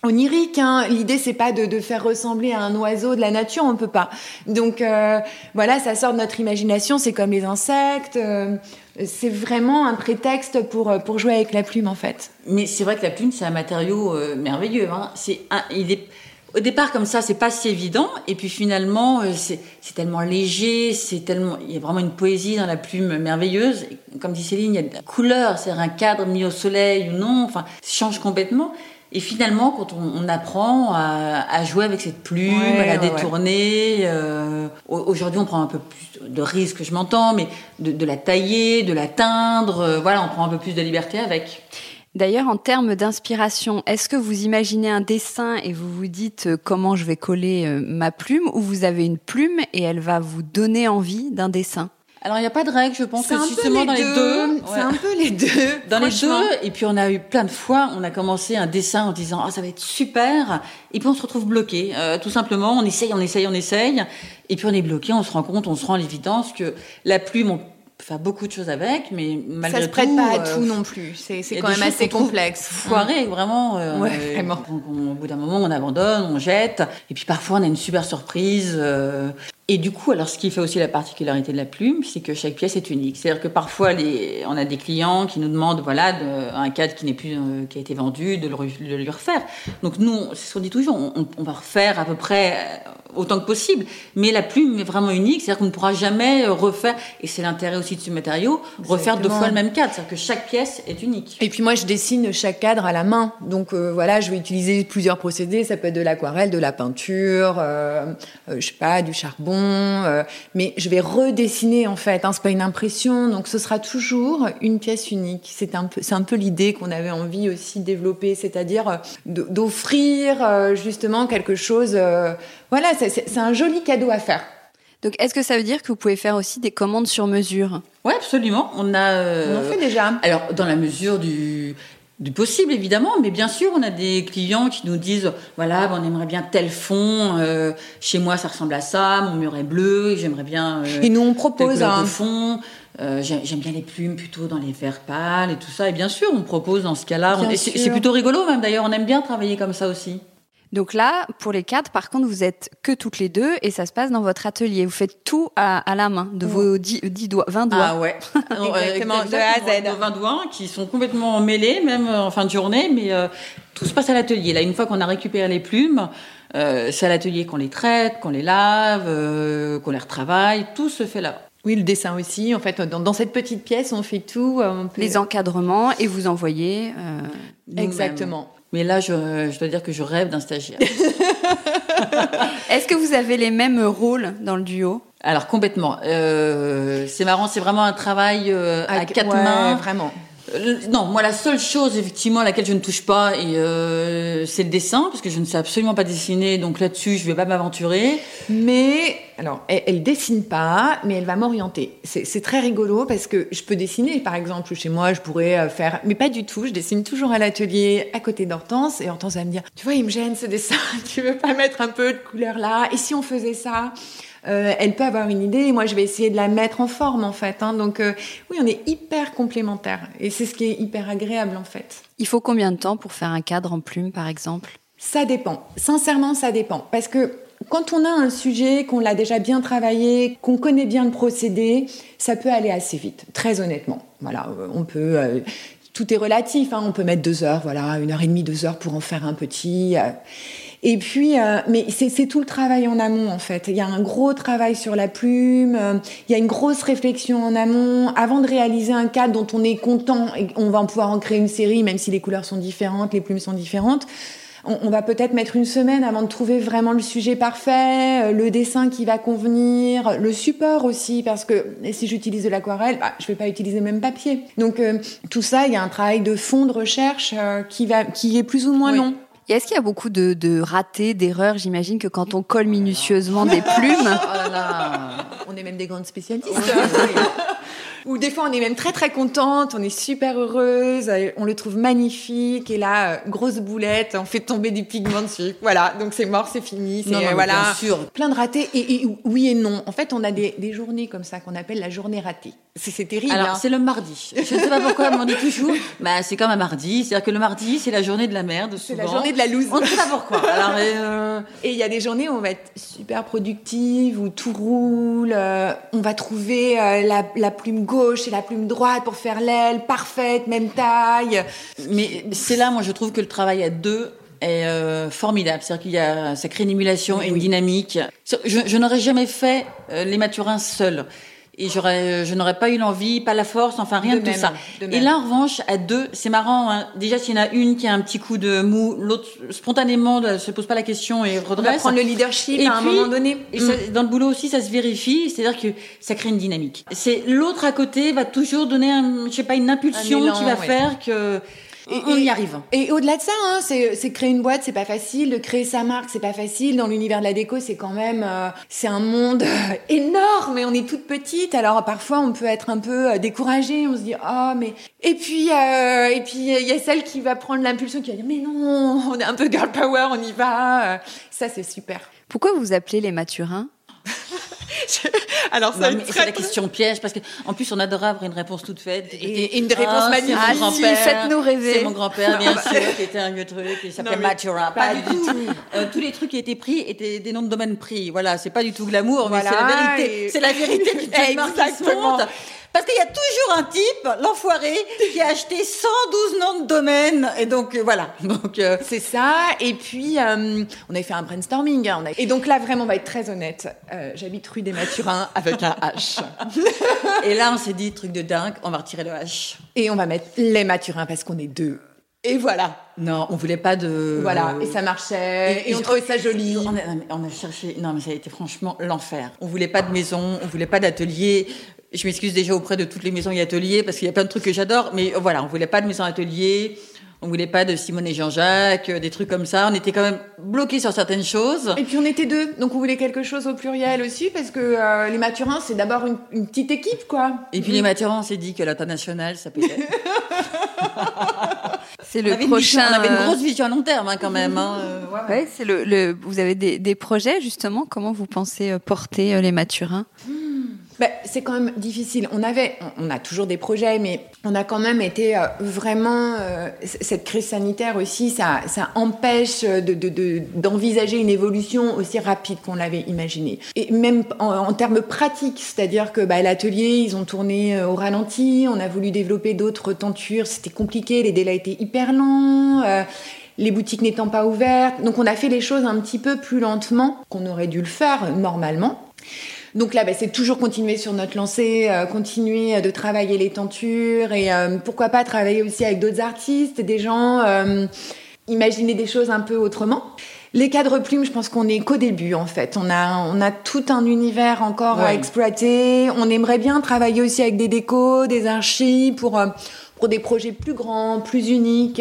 onirique. Hein. L'idée c'est pas de, faire ressembler à un oiseau de la nature, on peut pas. Donc euh, voilà, ça sort de notre imagination. C'est comme les insectes. Euh, c'est vraiment un prétexte pour pour jouer avec la plume en fait. Mais c'est vrai que la plume c'est un matériau euh, merveilleux. Hein. C'est il est au départ comme ça c'est pas si évident et puis finalement euh, c'est tellement léger c'est tellement il y a vraiment une poésie dans la plume merveilleuse comme dit Céline il y a de la couleur c'est un cadre mis au soleil ou non enfin ça change complètement et finalement, quand on, apprend à, jouer avec cette plume, à la détourner, euh, aujourd'hui on prend un peu plus de risques, je m'entends, mais de, la tailler, de la teindre, euh, voilà, on prend un peu plus de liberté avec. D'ailleurs, en termes d'inspiration, est-ce que vous imaginez un dessin et vous vous dites euh, comment je vais coller ma plume, ou vous avez une plume et elle va vous donner envie d'un dessin? Alors il n'y a pas de règle, je pense que justement dans les deux, c'est un peu les deux. Dans les deux, et puis on a eu plein de fois, on a commencé un dessin en disant ah ça va être super, et puis on se retrouve bloqué, euh, tout simplement, on essaye, on essaye, on essaye, et puis on est bloqué, on se rend compte, on se rend l'évidence que la plume, on peut faire beaucoup de choses avec, mais malgré tout, ça se prête pas à euh, tout non plus. C'est quand même assez complexe. Foiré, vraiment. Euh, ouais, vraiment. au bout d'un moment, on abandonne, on jette, et puis parfois on a une super surprise. Et du coup, alors ce qui fait aussi la particularité de la plume, c'est que chaque pièce est unique. C'est-à-dire que parfois, on a des clients qui nous demandent, voilà, un cadre qui n'est plus, euh, qui a été vendu, de le, refaire. Donc nous, c'est ce qu'on dit toujours, on, on, va refaire à peu près euh, autant que possible. Mais la plume est vraiment unique, c'est-à-dire qu'on ne pourra jamais euh, refaire, et c'est l'intérêt aussi de ce matériau, refaire deux fois le même cadre. C'est-à-dire que chaque pièce est unique. Et puis moi, je dessine chaque cadre à la main. Donc voilà, je vais utiliser plusieurs procédés. Ça peut être de l'aquarelle, de la peinture, euh, je sais pas, du charbon euh, mais je vais redessiner en fait. Hein, c'est pas une impression, donc ce sera toujours une pièce unique. C'est un peu, c'est un peu l'idée qu'on avait envie aussi de développer, c'est-à-dire euh, d'offrir euh, justement quelque chose. voilà, c'est un joli cadeau à faire. Donc, est-ce que ça veut dire que vous pouvez faire aussi des commandes sur mesure? Oui, absolument. On a. On en fait déjà. Alors, dans la mesure du du possible évidemment, mais bien sûr, on a des clients qui nous disent voilà, ben, on aimerait bien tel fond. Euh, chez moi, ça ressemble à ça. Mon mur est bleu. J'aimerais bien. Euh, et nous, on propose un fond. Euh, J'aime bien les plumes plutôt dans les verts pâles et tout ça. Et bien sûr, on propose dans ce cas-là. C'est plutôt rigolo même d'ailleurs. On aime bien travailler comme ça aussi. Donc là, pour les quatre, par contre, vous êtes que toutes les deux et ça se passe dans votre atelier. Vous faites tout à, la main, de vos 10, doigts, 20 doigts. Ah ouais, exactement, de A à Z. 20 doigts qui sont complètement mêlés, même en fin de journée, mais euh, tout se passe à l'atelier. Là, une fois qu'on a récupéré les plumes, euh, c'est à l'atelier qu'on les traite, qu'on les lave, euh, qu'on les retravaille, tout se fait là. Oui, le dessin aussi. En fait, dans, cette petite pièce, on fait tout. Les encadrements et vous envoyez. Exactement. Mais là, je, dois dire que je rêve d'un stagiaire. Est-ce que vous avez les mêmes rôles dans le duo? Alors complètement. Euh, c'est marrant, c'est vraiment un travail euh, à, quatre mains. Vraiment. Euh, non, moi la seule chose effectivement à laquelle je ne touche pas, euh, c'est le dessin, parce que je ne sais absolument pas dessiner, donc là-dessus je ne vais pas m'aventurer. Mais alors, elle, elle, dessine pas, mais elle va m'orienter. C'est très rigolo parce que je peux dessiner, par exemple, chez moi, je pourrais euh, faire, mais pas du tout. Je dessine toujours à l'atelier, à côté d'Hortense, et Hortense va me dire, tu vois, il me gêne ce dessin. tu veux pas mettre un peu de couleur là Et si on faisait ça? Euh, elle peut avoir une idée et moi je vais essayer de la mettre en forme en fait. Hein. Donc euh, oui, on est hyper complémentaires et c'est ce qui est hyper agréable en fait. Il faut combien de temps pour faire un cadre en plume par exemple? Ça dépend. Sincèrement, ça dépend parce que quand on a un sujet, qu'on l'a déjà bien travaillé, qu'on connaît bien le procédé, ça peut aller assez vite, très honnêtement. Voilà, euh, on peut. tout est relatif. Hein. On peut mettre deux heures, voilà, une heure et demie, deux heures pour en faire un petit. Et puis, euh, mais c'est tout le travail en amont en fait. Il y a un gros travail sur la plume, euh, il y a une grosse réflexion en amont. Avant de réaliser un cadre dont on est content et on va pouvoir en créer une série, même si les couleurs sont différentes, les plumes sont différentes. On, va peut-être mettre une semaine avant de trouver vraiment le sujet parfait, euh, le dessin qui va convenir, le support aussi, parce que si j'utilise de l'aquarelle, bah, je vais pas utiliser le même papier. Donc tout ça, il y a un travail de fond de recherche qui va, qui est plus ou moins long. Et est-ce qu'il y a beaucoup de, de ratés, d'erreurs? J'imagine que quand on colle minutieusement des plumes. Oh là là. On on est même des grandes spécialistes. Des fois, on est même très très contente, on est super heureuse, euh, on le trouve magnifique, et là, euh, grosse boulette, on fait tomber des pigments dessus. Voilà, donc c'est mort, c'est fini. C'est euh, voilà, bien sûr. plein de ratés. Et, oui et non. En fait, on a des, des journées comme ça qu'on appelle la journée ratée. C'est terrible. Alors, hein. c'est le mardi. Je ne sais pas pourquoi on dit toujours. Bah, c'est comme un mardi. C'est-à-dire que le mardi, c'est la journée de la merde. C'est la journée de la loose. On ne sait pas pourquoi. Alors, Et il y a des journées où on va être super productive, où tout roule. on va trouver la, la plume gauche et la plume droite pour faire l'aile parfaite, même taille. Mais c'est là, moi, je trouve que le travail à deux est euh, formidable. C'est-à-dire qu'il y a, ça crée une émulation et une dynamique. Je, je n'aurais jamais fait euh, les maturins seuls et j'aurais, je n'aurais pas eu l'envie, pas la force, enfin rien de, tout ça. Et là, en revanche, à deux, c'est marrant. Hein. Déjà, s'il y en a une qui a un petit coup de mou, l'autre spontanément ne se pose pas la question et redresse. On va prendre le leadership à un moment donné. Et mm. dans le boulot aussi, ça se vérifie. C'est-à-dire que ça crée une dynamique. C'est l'autre à côté va toujours donner, un, je sais pas, une impulsion qui va faire que et, on y arrive. Et au-delà de ça, hein, c'est créer une boîte, c'est pas facile. De créer sa marque, c'est pas facile. Dans l'univers de la déco, c'est quand même, euh, c'est un monde euh, énorme. Et on est toute petite. Alors parfois, on peut être un peu euh, découragé. On se dit, oh mais. Et puis, et puis, il y a celle qui va prendre l'impulsion, qui va dire, mais non, on est un peu girl power, on y va. Ça, c'est super. Pourquoi vous appelez les Maturins Alors, c'est la question piège parce que en plus on adorait avoir une réponse toute faite et, une réponse magnifique. Ah, faites-nous rêver. C'est mon grand-père, bien sûr, qui était un vieux truc, qui s'appelait Matura. Pas, du tout. Euh, tous les trucs qui étaient pris étaient des noms de domaine pris. Voilà, c'est pas du tout glamour, mais c'est la vérité. C'est la vérité du Exactement. Parce qu'il y a toujours un type, l'enfoiré, qui a acheté 112 noms de domaine. Et donc, euh, voilà. Donc, euh, C'est ça. Et puis, euh, on avait fait un brainstorming. Hein, Et donc là, vraiment, on va être très honnête. J'habite rue des Mathurins avec un H. et là, on s'est dit, truc de dingue, on va retirer le H. Et on va mettre les Mathurins parce qu'on est deux. Et voilà. Non, on voulait pas de. Voilà, et ça marchait, et, on trouvait ça joli. On a, on a, cherché. Non, mais ça a été franchement l'enfer. On voulait pas de maison, on voulait pas d'atelier. Je m'excuse déjà auprès de toutes les maisons et ateliers parce qu'il y a plein de trucs que j'adore, mais voilà, on voulait pas de maison atelier. On voulait pas de Simone et Jean-Jacques, des trucs comme ça. On était quand même bloqués sur certaines choses. Et puis on était deux, donc on voulait quelque chose au pluriel aussi, parce que euh, les Maturins, c'est d'abord une, petite équipe, quoi. Et puis les Maturins, on s'est dit que l'international, ça peut être. c'est le prochain. on avait une grosse vision à long terme, hein, quand même. Hein. ouais, c'est le, Vous avez des, des, projets justement. Comment vous pensez euh, porter euh, les Maturins? Bah, c'est quand même difficile. On avait, on a toujours des projets, mais on a quand même été euh, vraiment euh, cette crise sanitaire aussi, ça, empêche de, d'envisager une évolution aussi rapide qu'on l'avait imaginé. Et même en, termes pratiques, c'est-à-dire que bah, l'atelier, ils ont tourné euh, au ralenti, on a voulu développer d'autres tentures, c'était compliqué, les délais étaient hyper longs. les boutiques n'étant pas ouvertes. Donc on a fait les choses un petit peu plus lentement qu'on aurait dû le faire normalement. Donc là, bah, c'est toujours continuer sur notre lancée, euh, continuer de travailler les tentures et euh, pourquoi pas travailler aussi avec d'autres artistes, des gens, euh, imaginer des choses un peu autrement. Les cadres plumes, je pense qu'on est qu'au début en fait. On a, on a tout un univers encore à exploiter. On aimerait bien travailler aussi avec des décos, des archives pour, pour des projets plus grands, plus uniques.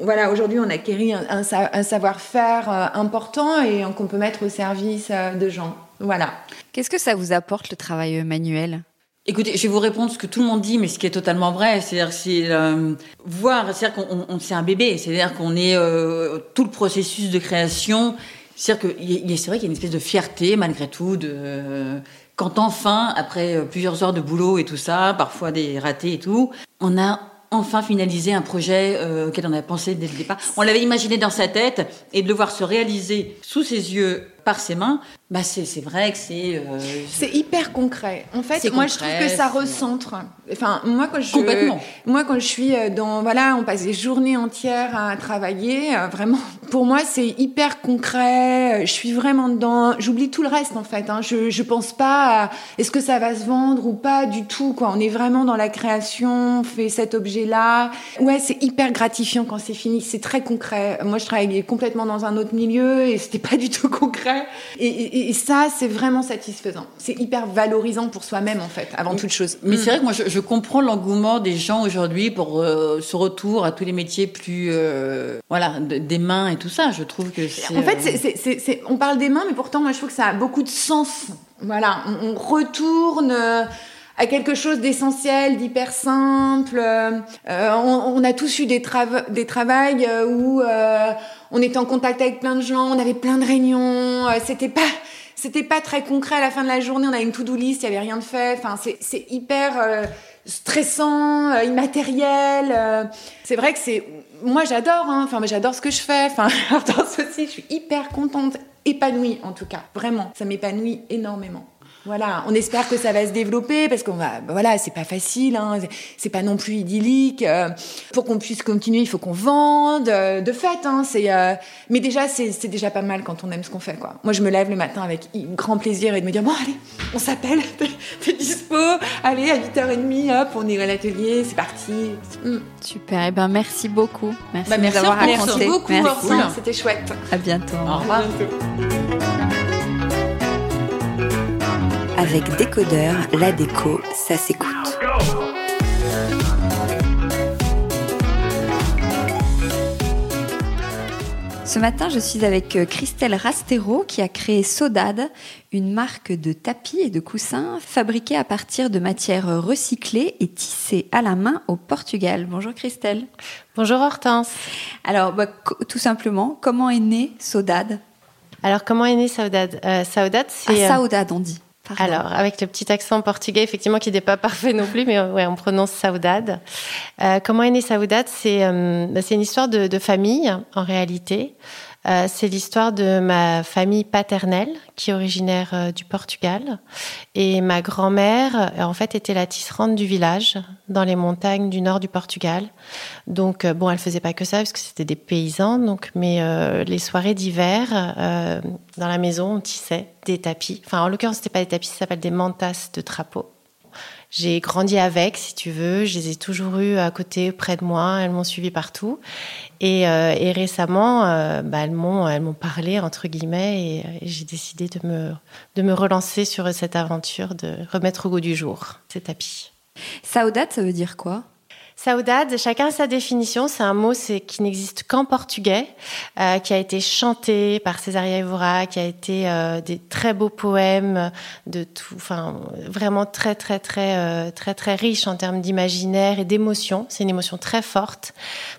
voilà, aujourd'hui, on a acquéri un, un savoir-faire important et qu'on peut mettre au service de gens. Voilà. Qu'est-ce que ça vous apporte le travail manuel? Écoutez, je vais vous répondre ce que tout le monde dit, mais ce qui est totalement vrai, c'est-à-dire c'est euh, voir, c'est-à-dire qu'on c'est un bébé, c'est-à-dire qu'on est euh, tout le processus de création, c'est-à-dire que c'est vrai qu'il y a une espèce de fierté malgré tout de quand enfin, après euh, plusieurs heures de boulot et tout ça, parfois des ratés et tout, on a enfin finalisé un projet auquel on avait pensé dès le départ. On l'avait imaginé dans sa tête et de le voir se réaliser sous ses yeux par ses mains, bah c'est vrai que c'est. Euh, c'est hyper concret. En fait, moi je trouve que ça recentre. Enfin, moi quand je. Complètement. Moi quand je suis euh, dans. Voilà, on passe des journées entières à travailler. Euh, vraiment, pour moi c'est hyper concret. Je suis vraiment dedans. J'oublie tout le reste en fait. Hein. Je, je pense pas à est-ce que ça va se vendre ou pas du tout. Quoi. On est vraiment dans la création, on fait cet objet-là. Ouais, c'est hyper gratifiant quand c'est fini. C'est très concret. Moi je travaillais complètement dans un autre milieu et c'était pas du tout concret. Et, ça, c'est vraiment satisfaisant. C'est hyper valorisant pour soi-même, en fait, avant toute chose. Mais c'est vrai que moi, je, comprends l'engouement des gens aujourd'hui pour euh, ce retour à tous les métiers plus, euh, voilà, des mains et tout ça. Je trouve que c'est. En fait, euh, on parle des mains, mais pourtant, moi, je trouve que ça a beaucoup de sens Voilà, on, retourne à quelque chose d'essentiel, d'hyper simple. on, a tous eu des, des travails où on était en contact avec plein de gens, on avait plein de réunions. C'était pas c'était pas très concret à la fin de la journée. On a une to-do list, il y avait rien de fait. Enfin, c'est hyper euh, stressant, euh, immatériel. Euh. c'est vrai que c'est, moi j'adore. Hein. Enfin, j'adore ce que je fais. Enfin, aussi, je suis hyper contente, épanouie en tout cas. Vraiment, ça m'épanouit énormément. Voilà, on espère que ça va se développer parce qu'on va, bah voilà, c'est pas facile, hein, c'est pas non plus idyllique. Euh, pour qu'on puisse continuer, il faut qu'on vende. Euh, de fait, hein, c'est, euh, mais déjà, c'est déjà pas mal quand on aime ce qu'on fait, quoi. Moi, je me lève le matin avec grand plaisir et de me dire bon, allez, on s'appelle, t'es dispo, allez à 8h30, hop, on est à l'atelier, c'est parti. Mm. Super, et eh ben merci beaucoup, merci, bah, merci d'avoir raconté. Beaucoup, merci beaucoup, c'était chouette. À bientôt. Au revoir. Avec Décodeur, la déco, ça s'écoute. Ce matin, je suis avec euh, Christelle Rastero qui a créé Sodade, une marque de tapis et de coussins fabriqués à partir de matières recyclées et tissées à la main au Portugal. Bonjour Christelle. Bonjour Hortense. Alors, bah, tout simplement, comment est née Sodade Alors, comment est née Saudade? Euh, Saudade, c'est... Ah, Saudade, on dit. Alors, avec le petit accent portugais, effectivement, qui n'est pas parfait non plus, mais ouais, on prononce Saudade. Euh, comment est née Saudade? C'est euh, c'est une histoire de, de, famille, en réalité. Euh, c'est l'histoire de ma famille paternelle, qui est originaire euh, du Portugal. Et ma grand-mère, euh, en fait, était la tisserande du village, dans les montagnes du nord du Portugal. Donc, bon, elle faisait pas que ça, parce que c'était des paysans. Donc, mais les soirées d'hiver, dans la maison, on tissait des tapis. Enfin, en l'occurrence, c'était pas des tapis, ça s'appelle des mantas de trapeau. J'ai grandi avec, si tu veux. Je les ai toujours eues à côté, près de moi. Elles m'ont suivi partout. Et, euh, et récemment, euh, bah, elles m'ont, elles m'ont parlé entre guillemets, et, j'ai décidé de me, de me relancer sur cette aventure, de remettre au goût du jour ces tapis. Saudade, ça veut dire quoi? Saudade, chacun sa définition. C'est un mot qui n'existe qu'en portugais, euh, qui a été chanté par Césaria Evora, qui a été euh, des très beaux poèmes de vraiment très très très euh, très très riche en termes d'imaginaire et d'émotion. C'est une émotion très forte.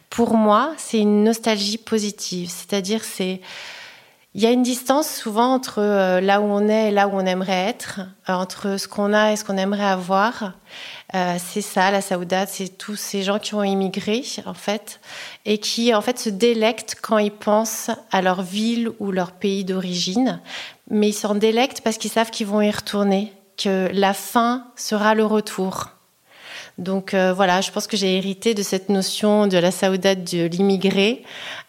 Pour moi, c'est une nostalgie positive, c'est-à-dire c'est il y a une distance souvent entre là où on est et là où on aimerait être, entre ce qu'on a et ce qu'on aimerait avoir. Euh, c'est ça, la saoudade, c'est tous ces gens qui ont immigré, en fait, et qui, en fait, se délectent quand ils pensent à leur ville ou leur pays d'origine. Mais ils s'en délectent parce qu'ils savent qu'ils vont y retourner, que la fin sera le retour. Donc euh, voilà, je pense que j'ai hérité de cette notion de la saoudade de l'immigré,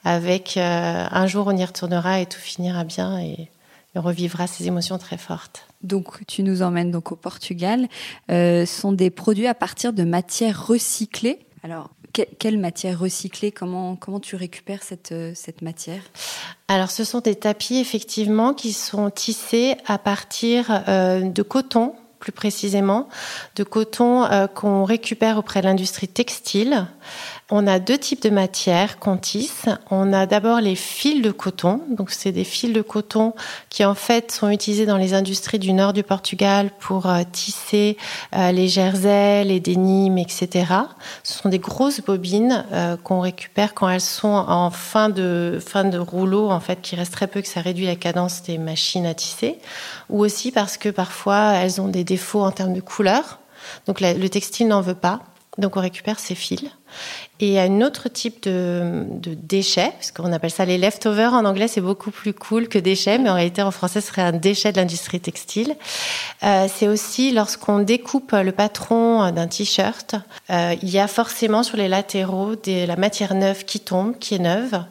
avec euh, un jour on y retournera et tout finira bien et, on revivra ces émotions très fortes. Donc tu nous emmènes donc au Portugal. Euh, sont des produits à partir de matières recyclées. Alors quelle matière recyclée? Comment, comment tu récupères cette, euh, cette matière? Alors, ce sont des tapis, effectivement, qui sont tissés à partir de coton plus précisément, de coton euh, qu'on récupère auprès de l'industrie textile. On a deux types de matières qu'on tisse. On a d'abord les fils de coton. Donc, c'est des fils de coton qui, en fait, sont utilisés dans les industries du nord du Portugal pour euh, tisser euh, les jerseys, les dénimes, etc. Ce sont des grosses bobines euh, qu'on récupère quand elles sont en fin de, fin de rouleau, en fait, qui reste très peu, que ça réduit la cadence des machines à tisser. Ou aussi parce que parfois, elles ont des défauts en termes de couleur. Donc, le textile n'en veut pas. Donc on récupère ces fils. Et a un autre type de, de déchets, qu'on appelle ça les leftovers. En anglais, c'est beaucoup plus cool que déchets, mais en réalité, en français, ce serait un déchet de l'industrie textile. Euh, c'est aussi lorsqu'on découpe le patron d'un t-shirt, euh, il y a forcément sur les latéraux de la matière neuve qui tombe, qui est neuve,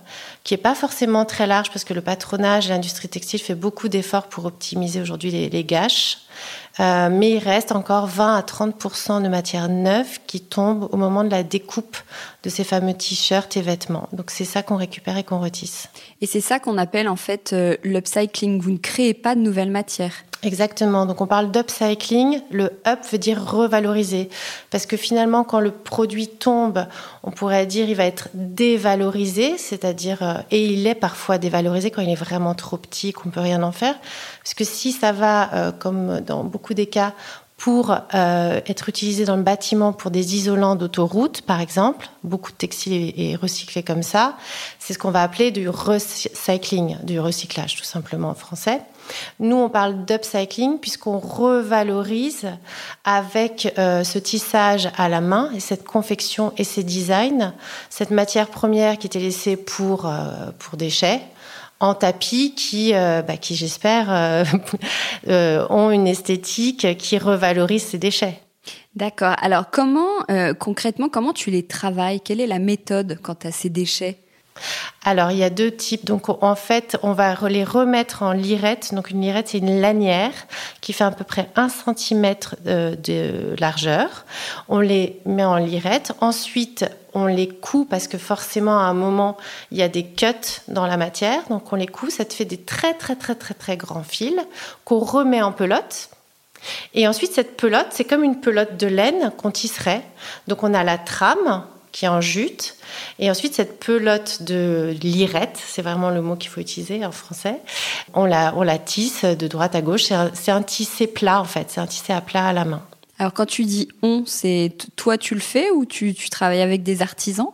qui est pas forcément très large, parce que le patronage, l'industrie textile fait beaucoup d'efforts pour optimiser aujourd'hui les gâches. Euh, mais il reste encore 20 à 30% de matière neuve qui tombe au moment de la découpe de ces fameux t-shirts et vêtements. Donc c'est ça qu'on récupère et qu'on retisse. Et c'est ça qu'on appelle en fait euh, l'upcycling. Vous ne créez pas de nouvelles matières. Exactement. Donc on parle d'upcycling. Le up veut dire revaloriser. Parce que finalement, quand le produit tombe, on pourrait dire il va être dévalorisé, c'est-à-dire, euh, et il est parfois dévalorisé quand il est vraiment trop petit, qu'on peut rien en faire. Parce que si ça va, euh, comme dans beaucoup des cas, pour euh, être utilisé dans le bâtiment pour des isolants d'autoroute, par exemple. Beaucoup de textiles est, recyclé comme ça. C'est ce qu'on va appeler du recycling, du recyclage, tout simplement en français. Nous, on parle d'upcycling puisqu'on revalorise avec euh, ce tissage à la main et cette confection et ces designs, cette matière première qui était laissée pour, euh, pour déchets, en tapis qui, euh, bah, qui j'espère, ont une esthétique qui revalorise ces déchets. D'accord. Alors comment, concrètement, comment tu les travailles? Quelle est la méthode quant à ces déchets? Alors, il y a deux types. Donc, en fait, on va les remettre en lirette. Donc, une lirette, c'est une lanière qui fait à peu près un centimètre euh, de largeur. On les met en lirette. Ensuite, on les coud parce que forcément, à un moment, il y a des cuts dans la matière. Donc, on les coud. Ça te fait des très, très, très, très, très grands fils qu'on remet en pelote. Et ensuite, cette pelote, c'est comme une pelote de laine qu'on tisserait. Donc, on a la trame qui est en jute. Et ensuite, cette pelote de lirette, c'est vraiment le mot qu'il faut utiliser en français, on la, on la tisse de droite à gauche. C'est un, un tissé plat, en fait. C'est un tissé à plat à la main. Alors quand tu dis on, c'est toi tu le fais ou tu, tu travailles avec des artisans?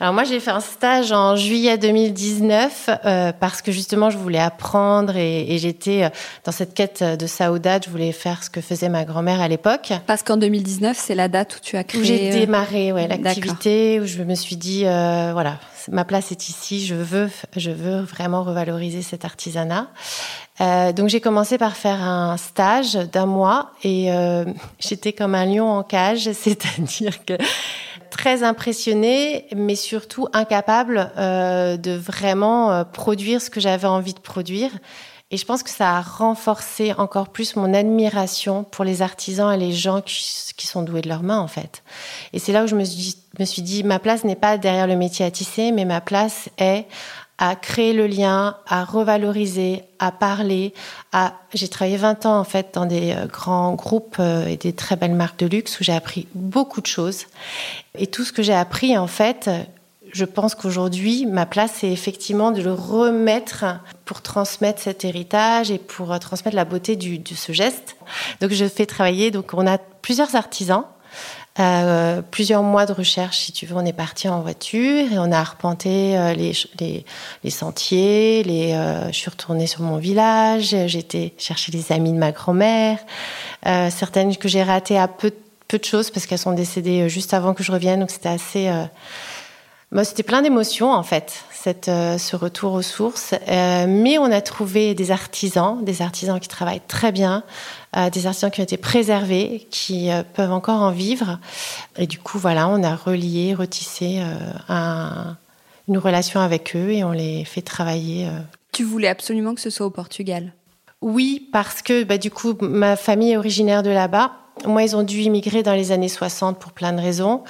Alors moi j'ai fait un stage en juillet 2019 euh, parce que justement je voulais apprendre et, et j'étais euh, dans cette quête de saoudat, je voulais faire ce que faisait ma grand-mère à l'époque. Parce qu'en 2019 c'est la date où tu as créé... Où j'ai euh, démarré ouais, l'activité, où je me suis dit euh, voilà ma place est ici, je veux, je veux vraiment revaloriser cet artisanat. Euh, donc j'ai commencé par faire un stage d'un mois et j'étais comme un lion en cage, c'est-à-dire que très impressionnée, mais surtout incapable euh, de vraiment euh, produire ce que j'avais envie de produire. Et je pense que ça a renforcé encore plus mon admiration pour les artisans et les gens qui, sont doués de leurs mains, en fait. Et c'est là où je me suis dit, ma place n'est pas derrière le métier à tisser, mais ma place est à créer le lien, à revaloriser, à parler. À... J'ai travaillé 20 ans en fait dans des euh, grands groupes euh, et des très belles marques de luxe où j'ai appris beaucoup de choses. Et tout ce que j'ai appris en fait, je pense qu'aujourd'hui, ma place, c'est effectivement de le remettre pour transmettre cet héritage et pour euh, transmettre la beauté du, de ce geste. Donc, je fais travailler. Donc, on a plusieurs artisans euh, plusieurs mois de recherche, si tu veux, on est parti en voiture et on a arpenté euh, les, les, les, sentiers. Les, euh, je suis retournée sur mon village. J'étais chercher les amis de ma grand-mère, euh, certaines que j'ai ratées à peu, peu de choses parce qu'elles sont décédées juste avant que je revienne. Donc c'était assez moi, c'était plein d'émotions en fait, cette, euh, ce retour aux sources. Euh, mais on a trouvé des artisans, des artisans qui travaillent très bien, euh, des artisans qui ont été préservés, qui peuvent encore en vivre. Et du coup, voilà, on a relié, retissé un, une relation avec eux et on les fait travailler. Tu voulais absolument que ce soit au Portugal? Oui, parce que bah, du coup, ma famille est originaire de là-bas. Moi, ils ont dû immigrer dans les années 60 pour plein de raisons.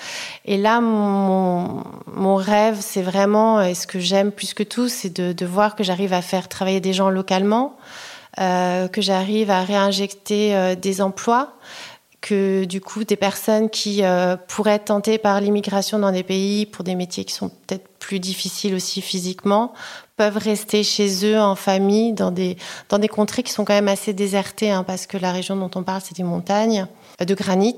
Et là, mon, rêve, c'est vraiment, et ce que j'aime plus que tout, c'est de, de, voir que j'arrive à faire travailler des gens localement, euh, que j'arrive à réinjecter euh, des emplois, que du coup, des personnes qui euh, pourraient être tentées par l'immigration dans des pays pour des métiers qui sont peut-être plus difficiles aussi physiquement, peuvent rester chez eux en famille dans des, dans des contrées qui sont quand même assez désertées, hein, parce que la région dont on parle, c'est des montagnes de granit,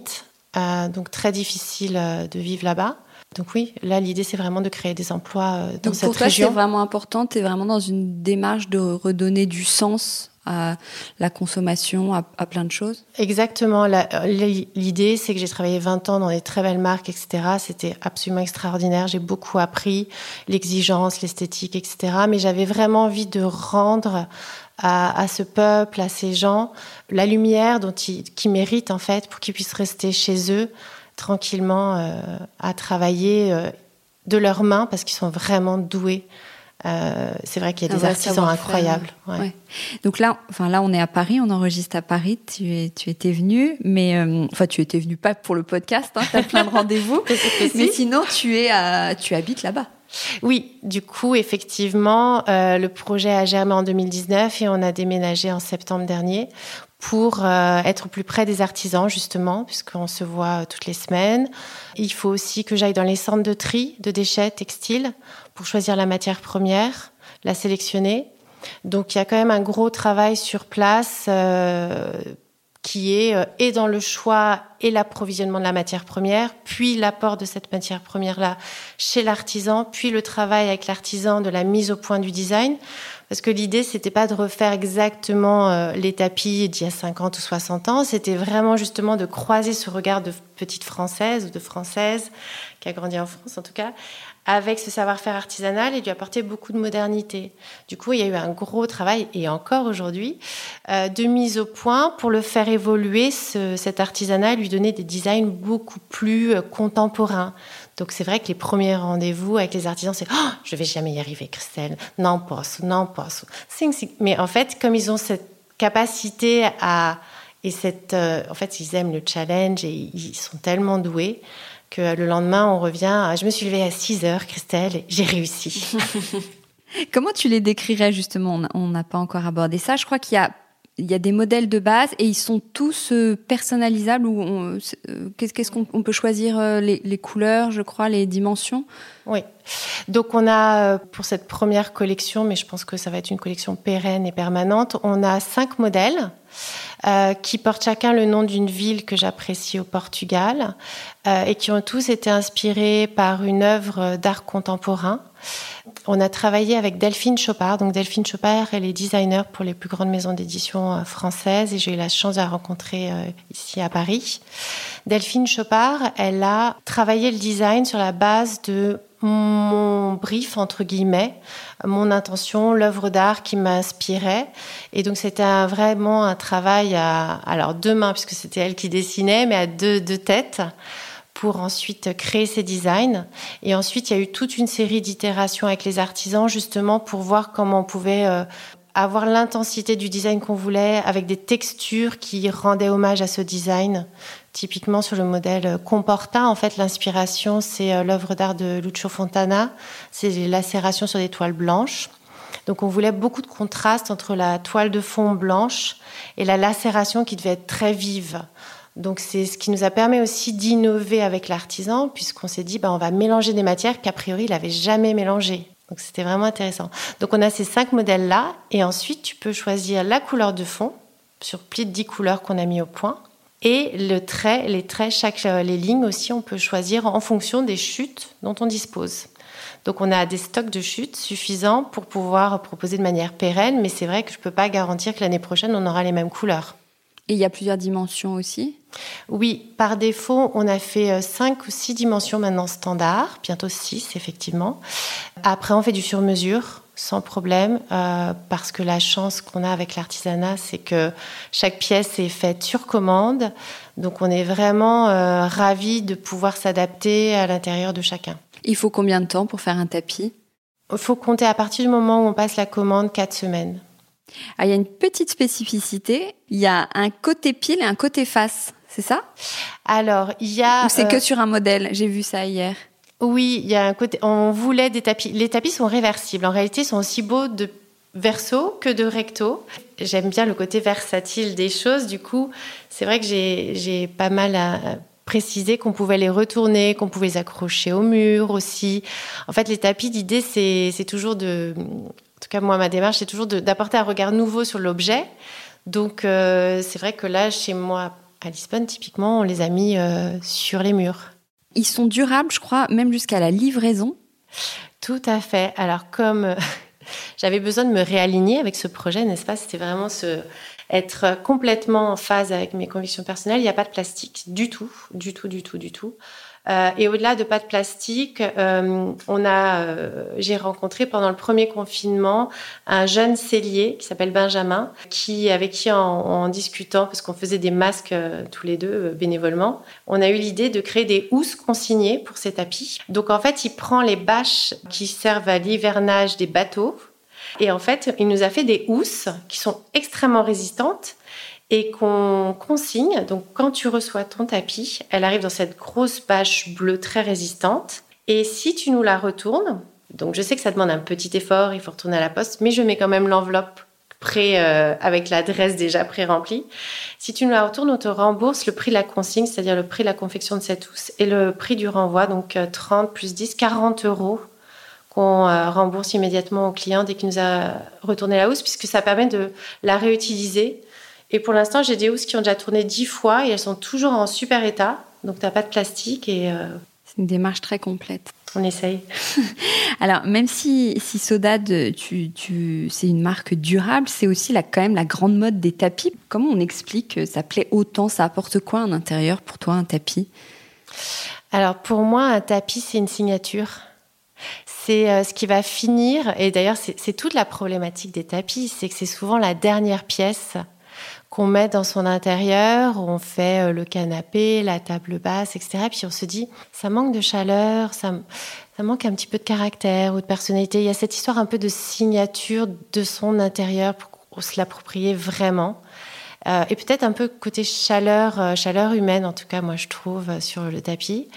euh, donc très difficile euh, de vivre là-bas. Donc oui, là l'idée c'est vraiment de créer des emplois euh, dans donc cette pour toi, région. C'est vraiment important, tu es vraiment dans une démarche de redonner du sens à la consommation, à, plein de choses Exactement. L'idée, c'est que j'ai travaillé 20 ans dans des très belles marques, etc. C'était absolument extraordinaire. J'ai beaucoup appris l'exigence, l'esthétique, etc. Mais j'avais vraiment envie de rendre à, ce peuple, à ces gens, la lumière dont ils, qui méritent en fait pour qu'ils puissent rester chez eux tranquillement euh, à travailler euh, de leurs mains parce qu'ils sont vraiment doués euh, c'est vrai qu'il y a des artisans incroyables. Ouais. Ouais. Donc là, enfin là, on est à Paris, on enregistre à Paris. Tu, es, tu étais venu, mais euh, enfin tu étais venu pas pour le podcast. Hein, T'as plein de rendez-vous, mais sinon tu es, à, tu habites là-bas. Oui, du coup, effectivement, euh, le projet a germé en 2019 et on a déménagé en septembre dernier pour euh, être plus près des artisans, justement, puisqu'on se voit toutes les semaines. Il faut aussi que j'aille dans les centres de tri de déchets textiles pour choisir la matière première, la sélectionner. Donc il y a quand même un gros travail sur place euh, qui est euh, et dans le choix et l'approvisionnement de la matière première, puis l'apport de cette matière première-là chez l'artisan, puis le travail avec l'artisan de la mise au point du design. Parce que l'idée, c'était pas de refaire exactement euh, les tapis d'il y a 50 ou 60 ans, c'était vraiment justement de croiser ce regard de petite française ou de française, qui a grandi en France en tout cas, avec ce savoir-faire artisanal et lui apporter beaucoup de modernité. Du coup, il y a eu un gros travail, et encore aujourd'hui, euh, de mise au point pour le faire évoluer, ce, cet artisanat, lui donner des designs beaucoup plus euh, contemporains. Donc c'est vrai que les premiers rendez-vous avec les artisans, c'est oh, je vais jamais y arriver, Christelle. Non, pas, non, pas. Mais en fait, comme ils ont cette capacité à et cette, euh, en fait, ils aiment le challenge et ils sont tellement doués que le lendemain, on revient. Je me suis levée à 6 heures, Christelle, j'ai réussi. Comment tu les décrirais justement? On n'a pas encore abordé ça. Je crois qu'il y a il y a des modèles de base et ils sont tous euh, personnalisables ou euh, qu'est-ce qu'on peut choisir euh, les, couleurs, je crois, les dimensions? Oui. Donc on a pour cette première collection, mais je pense que ça va être une collection pérenne et permanente, on a cinq modèles. Qui portent chacun le nom d'une ville que j'apprécie au Portugal et qui ont tous été inspirés par une œuvre d'art contemporain. On a travaillé avec Delphine Chopard. Donc Delphine Chopard, elle est designer pour les plus grandes maisons d'édition euh, françaises et j'ai eu la chance de la rencontrer ici à Paris. Delphine Chopard, elle a travaillé le design sur la base de mon brief, entre guillemets, mon intention, l'œuvre d'art qui m'inspirait. Et donc, c'était vraiment un travail à, alors deux mains, puisque c'était elle qui dessinait, mais à deux têtes pour ensuite créer ces designs. Et ensuite, il y a eu toute une série d'itérations avec les artisans, justement, pour voir comment on pouvait euh, avoir l'intensité du design qu'on voulait, avec des textures qui rendaient hommage à ce design. Typiquement sur le modèle Comporta, en fait, l'inspiration, c'est euh, l'œuvre d'art de Lucio Fontana, c'est les lacérations sur des toiles blanches. Donc on voulait beaucoup de contraste entre la toile de fond blanche et la lacération qui devait être très vive. Donc c'est ce qui nous a permis aussi d'innover avec l'artisan, puisqu'on s'est dit, bah, on va mélanger des matières qu'a priori il n'avait jamais mélangées. Donc c'était vraiment intéressant. Donc on a ces cinq modèles-là, et ensuite tu peux choisir la couleur de fond sur pli de 10 couleurs qu'on a mis au point. Et le trait, les traits, chaque, euh, les lignes aussi, on peut choisir en fonction des chutes dont on dispose. Donc on a des stocks de chutes suffisants pour pouvoir proposer de manière pérenne, mais c'est vrai que je ne peux pas garantir que l'année prochaine, on aura les mêmes couleurs. Et il y a plusieurs dimensions aussi Oui, par défaut, on a fait 5 euh, ou 6 dimensions maintenant standard, bientôt 6 effectivement. Après, on fait du sur-mesure sans problème, euh, parce que la chance qu'on a avec l'artisanat, c'est que chaque pièce est faite sur commande. Donc on est vraiment euh, ravis de pouvoir s'adapter à l'intérieur de chacun. Il faut combien de temps pour faire un tapis? Il faut compter à partir du moment où on passe la commande 4 semaines. Ah, il y a une petite spécificité. Il y a un côté pile et un côté face. C'est ça? Alors, il y a. Ou c'est que euh, sur un modèle? J'ai vu ça hier. Oui, il y a un côté. On voulait des tapis. Les tapis sont réversibles. En réalité, ils sont aussi beaux de verso que de recto. J'aime bien le côté versatile des choses. Du coup, c'est vrai que j'ai pas mal à préciser qu'on pouvait les retourner, qu'on pouvait les accrocher au mur aussi. En fait, les tapis, l'idée, c'est toujours de tout cas, moi, ma démarche, c'est toujours d'apporter un regard nouveau sur l'objet. Donc, euh, c'est vrai que là, chez moi, à Lisbonne, typiquement, on les a mis euh, sur les murs. Ils sont durables, je crois, même jusqu'à la livraison. Tout à fait. Alors, comme euh, j'avais besoin de me réaligner avec ce projet, n'est-ce pas? C'était vraiment ce, être complètement en phase avec mes convictions personnelles. Il n'y a pas de plastique du tout, du tout, du tout, du tout. Euh, et au-delà de pas de plastique, euh, on a, euh, j'ai rencontré pendant le premier confinement un jeune cellier qui s'appelle Benjamin, qui avec qui en, discutant, parce qu'on faisait des masques tous les deux bénévolement, on a eu l'idée de créer des housses consignées pour ces tapis. Donc en fait, il prend les bâches qui servent à l'hivernage des bateaux. Et en fait, il nous a fait des housses qui sont extrêmement résistantes et qu'on consigne. Donc quand tu reçois ton tapis, elle arrive dans cette grosse bâche bleue très résistante. Et si tu nous la retournes, donc je sais que ça demande un petit effort, il faut retourner à la poste, mais je mets quand même l'enveloppe euh, avec l'adresse déjà pré-remplie. Si tu nous la retournes, on te rembourse le prix de la consigne, c'est-à-dire le prix de la confection de cette housse et le prix du renvoi, donc 30 plus 10, 40 euros qu'on rembourse immédiatement au client dès qu'il nous a retourné la housse, puisque ça permet de la réutiliser. Et pour l'instant, j'ai des housses qui ont déjà tourné 10 fois et elles sont toujours en super état. Donc, tu n'as pas de plastique et c'est une démarche très complète. On essaye. Alors, même si, si tu, tu, c'est une marque durable, c'est aussi la, quand même la grande mode des tapis. Comment on explique que ça plaît autant Ça apporte quoi un intérieur pour toi, un tapis? Alors, pour moi, un tapis, c'est une signature. C'est euh, ce qui va finir, et d'ailleurs, c'est toute la problématique des tapis, c'est que c'est souvent la dernière pièce qu'on met dans son intérieur, on fait euh, le canapé, la table basse, etc. Puis on se dit, ça manque de chaleur, ça, manque un petit peu de caractère ou de personnalité. Il y a cette histoire un peu de signature de son intérieur pour se l'approprier vraiment. Euh, et peut-être un peu côté chaleur, euh, chaleur humaine, en tout cas, moi, je trouve, sur le tapis.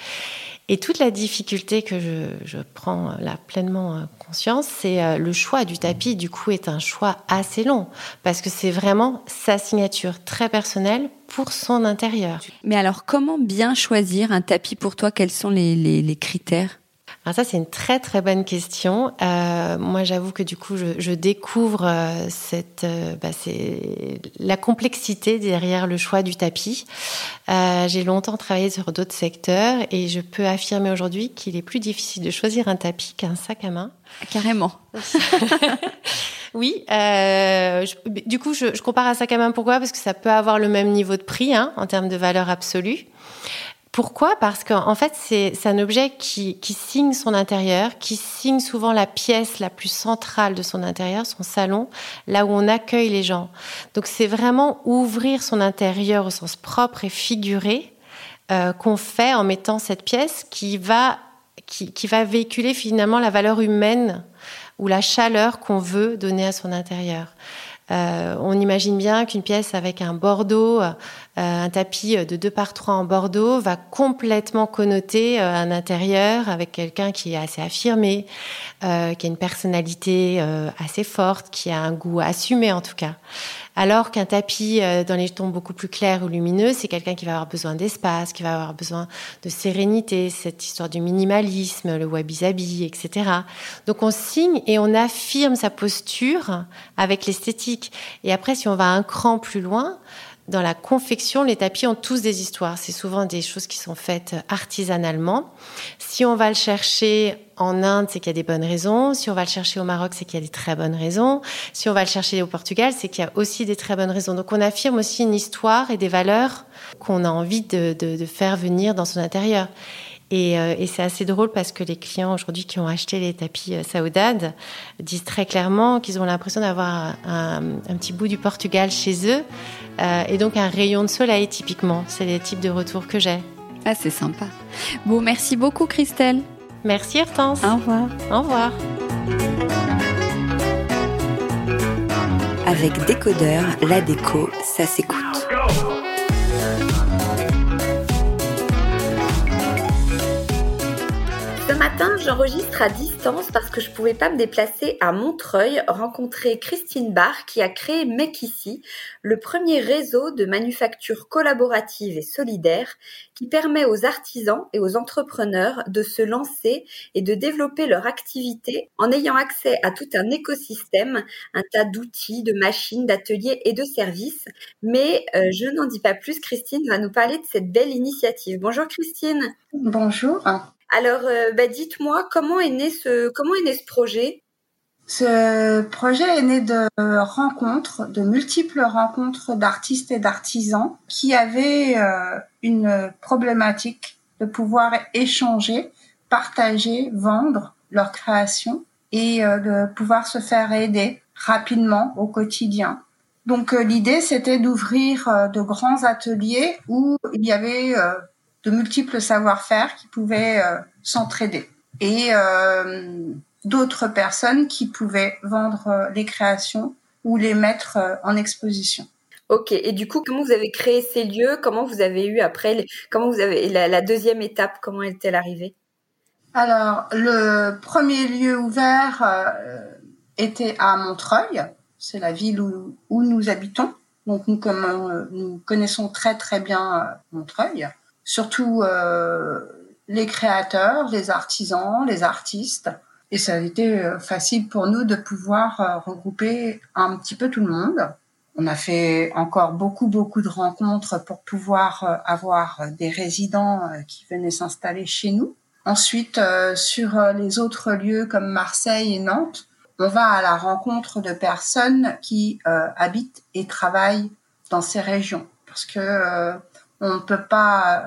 Et toute la difficulté que je, prends là pleinement c'est euh, le choix du tapis, du coup, est un choix assez long, parce que c'est vraiment sa signature très personnelle pour son intérieur. Mais alors, comment bien choisir un tapis pour toi? Quels sont les critères? Alors ça, c'est une très très bonne question. Euh, moi, j'avoue que du coup, je, je découvre euh, cette, euh, bah, c'est la complexité derrière le choix du tapis. Euh, j'ai longtemps travaillé sur d'autres secteurs et je peux affirmer aujourd'hui qu'il est plus difficile de choisir un tapis qu'un sac à main. Carrément. oui. Euh, du coup, je, je, compare un sac à main. Pourquoi? Parce que ça peut avoir le même niveau de prix hein, en termes de valeur absolue. Pourquoi? Parce qu'en fait, c'est un objet qui, qui, signe son intérieur, qui signe souvent la pièce la plus centrale de son intérieur, son salon, là où on accueille les gens. Donc c'est vraiment ouvrir son intérieur au sens propre et figuré euh, qu'on fait en mettant cette pièce qui va, qui, qui va véhiculer finalement la valeur humaine ou la chaleur qu'on veut donner à son intérieur. Euh, on imagine bien qu'une pièce avec un bordeaux, euh, un tapis de 2 par 3 en bordeaux, va complètement connoter euh, un intérieur avec quelqu'un qui est assez affirmé, qui a une personnalité assez forte, qui a un goût assumé en tout cas. Alors qu'un tapis euh, dans les tons beaucoup plus clairs ou lumineux, c'est quelqu'un qui va avoir besoin d'espace, qui va avoir besoin de sérénité, cette histoire du minimalisme, le wabi-sabi, etc. Donc on signe et on affirme sa posture avec l'esthétique. Et après, si on va un cran plus loin, dans la confection, les tapis ont tous des histoires. C'est souvent des choses qui sont faites artisanalement. Si on va le chercher en Inde, c'est qu'il y a des bonnes raisons. Si on va le chercher au Maroc, c'est qu'il y a des très bonnes raisons. Si on va le chercher au Portugal, c'est qu'il y a aussi des très bonnes raisons. Donc on affirme aussi une histoire et des valeurs qu'on a envie de, de faire venir dans son intérieur. Euh, et, c'est assez drôle parce que les clients aujourd'hui qui ont acheté les tapis euh, Saudade disent très clairement qu'ils ont l'impression d'avoir un, petit bout du Portugal chez eux euh, et donc un rayon de soleil typiquement. C'est les types de retours que j'ai. Ah, c'est sympa. Bon, merci beaucoup Christelle. Merci Hortense. Au revoir. Au revoir. Avec Décodeur, la déco, ça s'écoute. J'enregistre à distance parce que je pouvais pas me déplacer à Montreuil, rencontrer Christine Barr qui a créé Make Ici, le premier réseau de manufactures collaboratives et solidaires qui permet aux artisans et aux entrepreneurs de se lancer et de développer leur activité en ayant accès à tout un écosystème, un tas d'outils, de machines, d'ateliers et de services. Mais euh, je n'en dis pas plus, Christine va nous parler de cette belle initiative. Bonjour Christine. Bonjour. Alors, euh, bah, dites-moi comment est né ce comment est né ce projet? Ce projet est né de rencontres, de multiples rencontres d'artistes et d'artisans qui avaient euh, une problématique de pouvoir échanger, partager, vendre leur création et euh, de pouvoir se faire aider rapidement au quotidien. Donc l'idée c'était d'ouvrir de grands ateliers où il y avait de multiples savoir-faire qui pouvaient euh, s'entraider et euh, d'autres personnes qui pouvaient vendre euh, les créations ou les mettre en exposition. Ok. Et du coup, comment vous avez créé ces lieux? Comment vous avez eu après Comment vous avez la, deuxième étape Comment est-elle arrivée? Alors, le premier lieu ouvert était à Montreuil. c'est la ville où, où, nous habitons. Donc nous, comme, nous connaissons très très bien Montreuil, surtout les créateurs, les artisans, les artistes. Et ça a été facile pour nous de pouvoir regrouper un petit peu tout le monde. On a fait encore beaucoup, beaucoup de rencontres pour pouvoir euh, avoir des résidents euh, qui venaient s'installer chez nous. Ensuite, euh, sur les autres lieux comme Marseille et Nantes, on va à la rencontre de personnes qui habitent et travaillent dans ces régions. Parce que on ne peut pas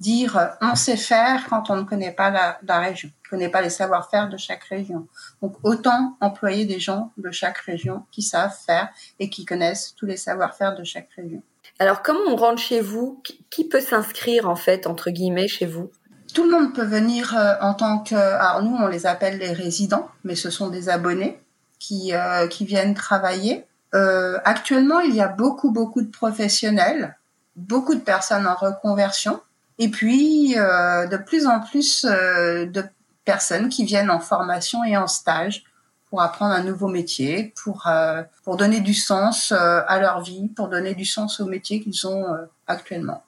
dire on sait faire quand on ne connaît pas la, la région, ne connaît pas les savoir-faire de chaque région. Donc autant employer des gens de chaque région qui savent faire et qui connaissent tous les savoir-faire de chaque région. Alors comment on rentre chez vous? Qui peut s'inscrire en fait entre guillemets chez vous? Tout le monde peut venir euh, en tant que alors nous on les appelle les résidents, mais ce sont des abonnés qui euh, qui viennent travailler. Euh, actuellement, il y a beaucoup beaucoup de professionnels, beaucoup de personnes en reconversion et puis, euh, de plus en plus euh, de personnes qui viennent en formation et en stage pour apprendre un nouveau métier, pour, euh, pour donner du sens à leur vie, pour donner du sens au métier qu'ils ont actuellement.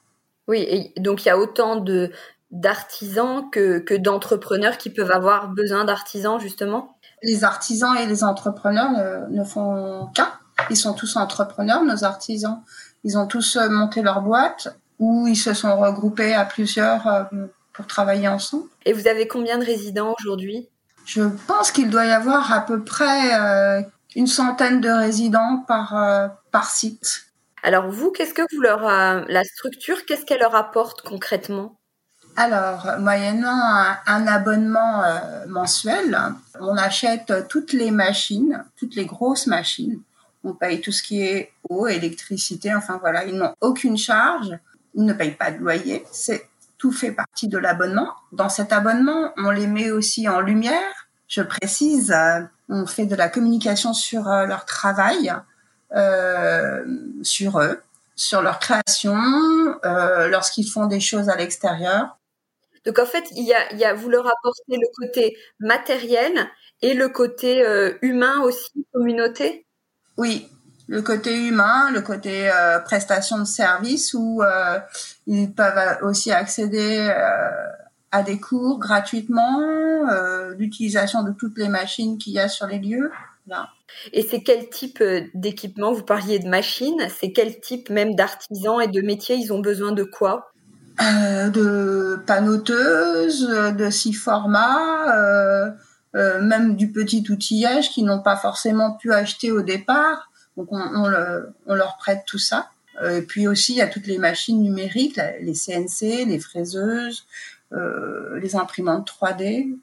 Oui, et donc il y a autant de d'artisans que, que d'entrepreneurs qui peuvent avoir besoin d'artisans, justement? Les artisans et les entrepreneurs ne, ne font qu'un. Ils sont tous entrepreneurs, nos artisans. Ils ont tous monté leur boîte où ils se sont regroupés à plusieurs euh, pour travailler ensemble. Et vous avez combien de résidents aujourd'hui? Je pense qu'il doit y avoir à peu près euh, une centaine de résidents par, euh, par site. Alors vous, qu'est-ce que vous leur la structure, qu'est-ce qu'elle leur apporte concrètement? Alors, moyennant un, abonnement mensuel, on achète toutes les machines, toutes les grosses machines. On paye tout ce qui est eau, électricité, enfin voilà, ils n'ont aucune charge ils ne payent pas de loyer. C'est tout fait partie de l'abonnement. Dans cet abonnement, on les met aussi en lumière. Je précise, euh, on fait de la communication sur euh, leur travail, euh, sur eux, sur leur création, lorsqu'ils font des choses à l'extérieur. Donc en fait, il y a, il y a, vous leur apportez le côté matériel et le côté humain aussi, communauté. Oui, le côté humain, le côté euh, prestation de service où euh, ils peuvent aussi accéder euh, à des cours gratuitement, l'utilisation de toutes les machines qu'il y a sur les lieux. Et c'est quel type d'équipement? Vous parliez de machines, c'est quel type même d'artisans et de métiers? Ils ont besoin de quoi? De panoteuses, de six formats, du petit outillage qu'ils n'ont pas forcément pu acheter au départ. Donc on, on, leur prête tout ça. Euh, et puis aussi, il y a toutes les machines numériques, les CNC, les fraiseuses, euh, les imprimantes 3D.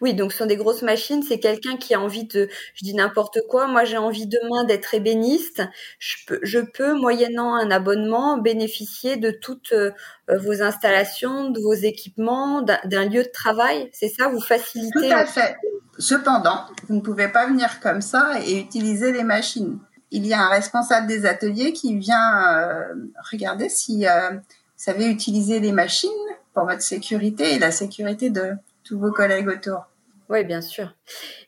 Oui, donc ce sont des grosses machines. C'est quelqu'un qui a envie de, je dis n'importe quoi. Moi, j'ai envie demain d'être ébéniste. Je peux, je peux, moyennant un abonnement, bénéficier de toutes euh, vos installations, de vos équipements, d'un lieu de travail. C'est ça, vous facilitez. Tout à fait. Cependant, vous ne pouvez pas venir comme ça et utiliser les machines il y a un responsable des ateliers qui vient euh, regarder si euh, vous savez utiliser les machines pour votre sécurité et la sécurité de tous vos collègues autour. Oui, bien sûr.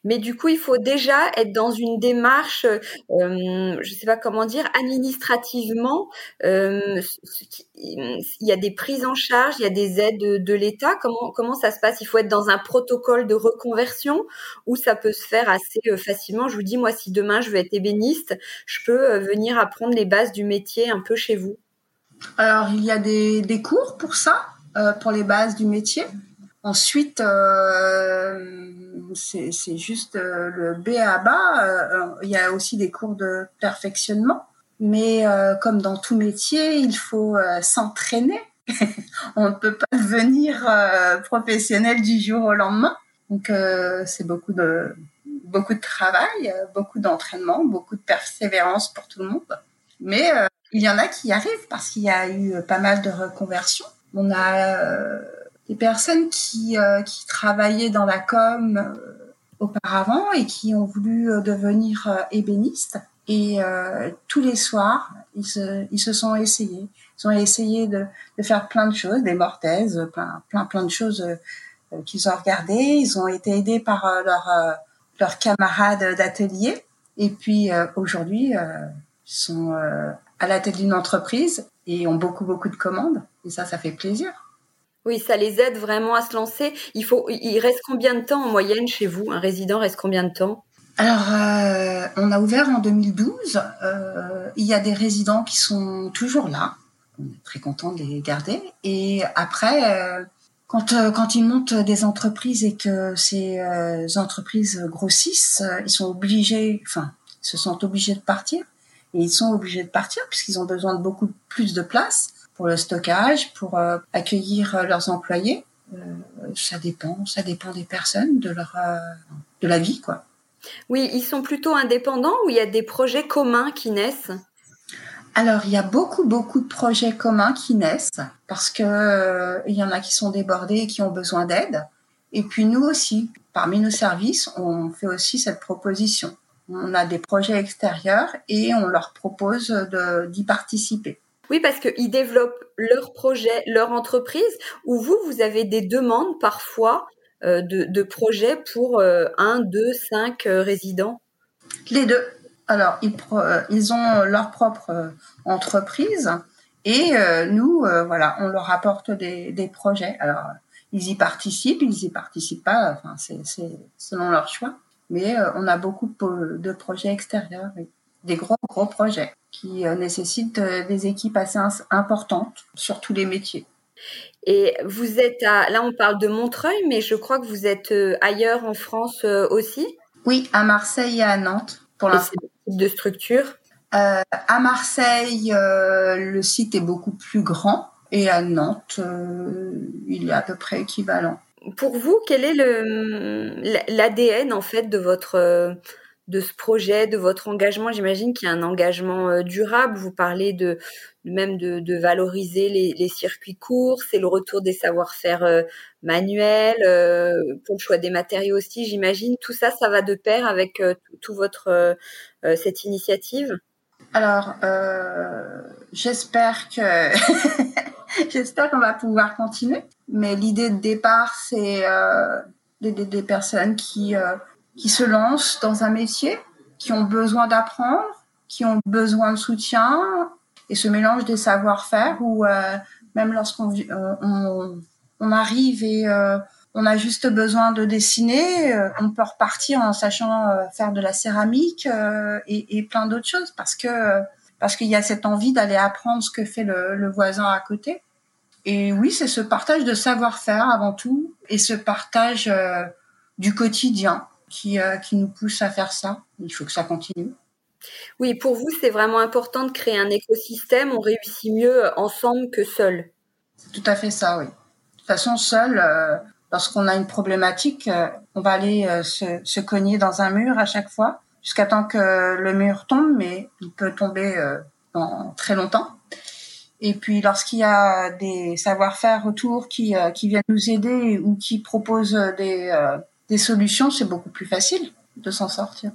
Mais du coup, il faut déjà être dans une démarche, euh, je ne sais pas comment dire, administrativement. Euh, il y a des prises en charge, il y a des aides de, l'État. Comment comment ça se passe? Il faut être dans un protocole de reconversion ou ça peut se faire assez euh, facilement. Je vous dis, moi, si demain je veux être ébéniste, je peux venir apprendre les bases du métier un peu chez vous. Alors, il y a des, des cours pour ça, pour les bases du métier. Ensuite, euh, c'est juste euh, le B à bas. Euh, il y a aussi des cours de perfectionnement. Mais comme dans tout métier, il faut s'entraîner. On ne peut pas devenir professionnel du jour au lendemain. Donc c'est beaucoup de beaucoup de travail, beaucoup d'entraînement, beaucoup de persévérance pour tout le monde. Mais il y en a qui y arrivent parce qu'il y a eu pas mal de reconversions. On a des personnes qui, euh, qui travaillaient dans la com euh, auparavant et qui ont voulu euh, devenir ébénistes. Et tous les soirs, ils se, ils se sont essayés. Ils ont essayé de, de faire plein de choses, des mortaises, plein, plein, plein de choses qu'ils ont regardées. Ils ont été aidés par leurs leurs camarades d'atelier Et puis aujourd'hui, ils sont à la tête d'une entreprise et ont beaucoup beaucoup de commandes. Et ça, ça fait plaisir. Oui, ça les aide vraiment à se lancer. Il faut, il reste combien de temps en moyenne chez vous? Un résident reste combien de temps? Alors, euh, on a ouvert en 2012. Euh, il y a des résidents qui sont toujours là. On est très content de les garder. Et après, euh, quand quand ils montent des entreprises et que ces entreprises grossissent, ils sont obligés, enfin, ils se sentent obligés de partir. Et ils sont obligés de partir puisqu'ils ont besoin de beaucoup plus de place pour le stockage, pour euh, accueillir euh, leurs employés. Euh, ça dépend, ça dépend des personnes, de leur, de la vie, quoi. Oui, ils sont plutôt indépendants ou il y a des projets communs qui naissent? Alors, il y a beaucoup, beaucoup de projets communs qui naissent parce que il y en a qui sont débordés et qui ont besoin d'aide. Et puis nous aussi, parmi nos services, on fait aussi cette proposition. On a des projets extérieurs et on leur propose d'y participer. Oui, parce qu'ils développent leur projet, leur entreprise, ou vous, vous avez des demandes parfois euh, de, projets pour euh, un, deux, cinq euh, résidents? Les deux. Alors, ils, ont leur propre entreprise et nous, voilà, on leur apporte des, projets. Alors, ils y participent, ils y participent pas, enfin, c'est selon leur choix. Mais on a beaucoup de projets extérieurs, des gros, gros projets qui euh, nécessite euh, des équipes assez importantes sur tous les métiers. Et vous êtes à, là on parle de Montreuil, mais je crois que vous êtes euh, ailleurs en France aussi? Oui, à Marseille et à Nantes pour l'instant. de structure? Euh, À Marseille, le site est beaucoup plus grand et à Nantes, il est à peu près équivalent. Pour vous, quel est l'ADN en fait de votre de ce projet, de votre engagement J'imagine qu'il y a un engagement euh, durable. Vous parlez de même de, valoriser les, circuits courts, c'est le retour des savoir-faire euh, manuels, euh, pour le choix des matériaux aussi. J'imagine tout ça, ça va de pair avec tout votre cette initiative. Alors, j'espère que j'espère qu'on va pouvoir continuer. Mais l'idée de départ, c'est d'aider des personnes qui qui se lancent dans un métier, qui ont besoin d'apprendre, qui ont besoin de soutien, et ce mélange des savoir-faire où euh, même lorsqu'on euh, arrive et euh, on a juste besoin de dessiner, on peut repartir en sachant faire de la céramique et, plein d'autres choses parce que parce qu'il y a cette envie d'aller apprendre ce que fait le voisin à côté. Et oui, c'est ce partage de savoir-faire avant tout et ce partage du quotidien qui, euh, qui nous pousse à faire ça. Il faut que ça continue. Oui, pour vous, c'est vraiment important de créer un écosystème. On réussit mieux ensemble que seul. C'est tout à fait ça, oui. De toute façon, seul, euh, lorsqu'on a une problématique, euh, on va aller se, se, cogner dans un mur à chaque fois, jusqu'à temps que le mur tombe, mais il peut tomber dans très longtemps. Et puis, lorsqu'il y a des savoir-faire autour qui, qui viennent nous aider ou qui proposent des des solutions, c'est beaucoup plus facile de s'en sortir.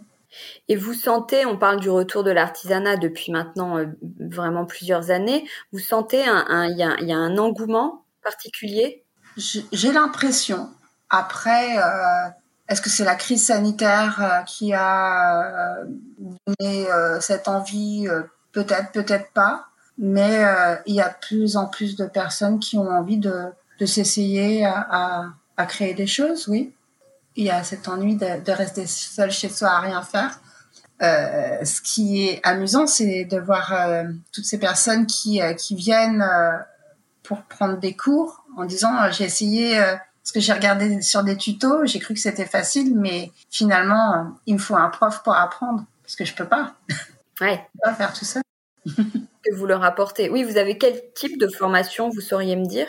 Et vous sentez, on parle du retour de l'artisanat depuis maintenant euh, vraiment plusieurs années, vous sentez il un, y, a, un engouement particulier? J'ai l'impression. Après, euh, est-ce que c'est la crise sanitaire euh, qui a donné cette envie? Peut-être, peut-être pas. Mais il y a plus en plus de personnes qui ont envie de, s'essayer à créer des choses, oui il y a cet ennui de, rester seul chez soi à rien faire. Euh, ce qui est amusant, c'est de voir euh, toutes ces personnes qui, euh, qui viennent pour prendre des cours en disant j'ai essayé parce que j'ai regardé sur des tutos, j'ai cru que c'était facile, mais finalement il me faut un prof pour apprendre parce que je peux pas. Ouais. je peux pas faire tout ça. que vous leur apportez. Oui, vous avez quel type de formation, vous sauriez me dire?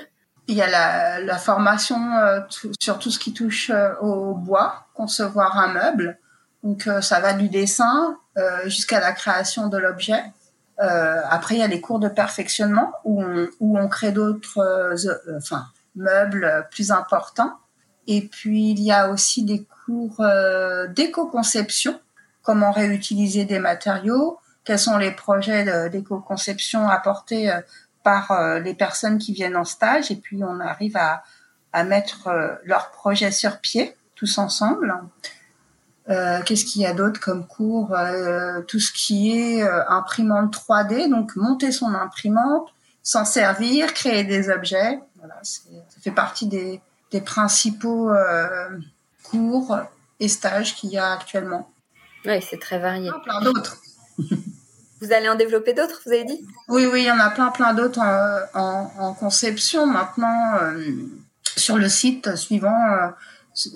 Il y a la, la formation euh, sur tout ce qui touche euh, au bois, concevoir un meuble. Donc euh, ça va du dessin jusqu'à la création de l'objet. après, il y a les cours de perfectionnement où on, où on crée d'autres enfin, meubles plus importants. Et puis, il y a aussi des cours d'éco-conception, comment réutiliser des matériaux, quels sont les projets d'éco-conception apportés par euh, les personnes qui viennent en stage et puis on arrive à, à mettre euh, leur projet sur pied tous ensemble. Euh, Qu'est-ce qu'il y a d'autre comme cours euh, Tout ce qui est euh, imprimante 3D, donc monter son imprimante, s'en servir, créer des objets. Voilà, ça fait partie des, des principaux cours et stages qu'il y a actuellement. Oui, c'est très varié. Plein, d'autres. Vous allez en développer d'autres, vous avez dit? Oui, oui, il y en a plein, plein d'autres en, conception maintenant euh, sur le site suivant, euh,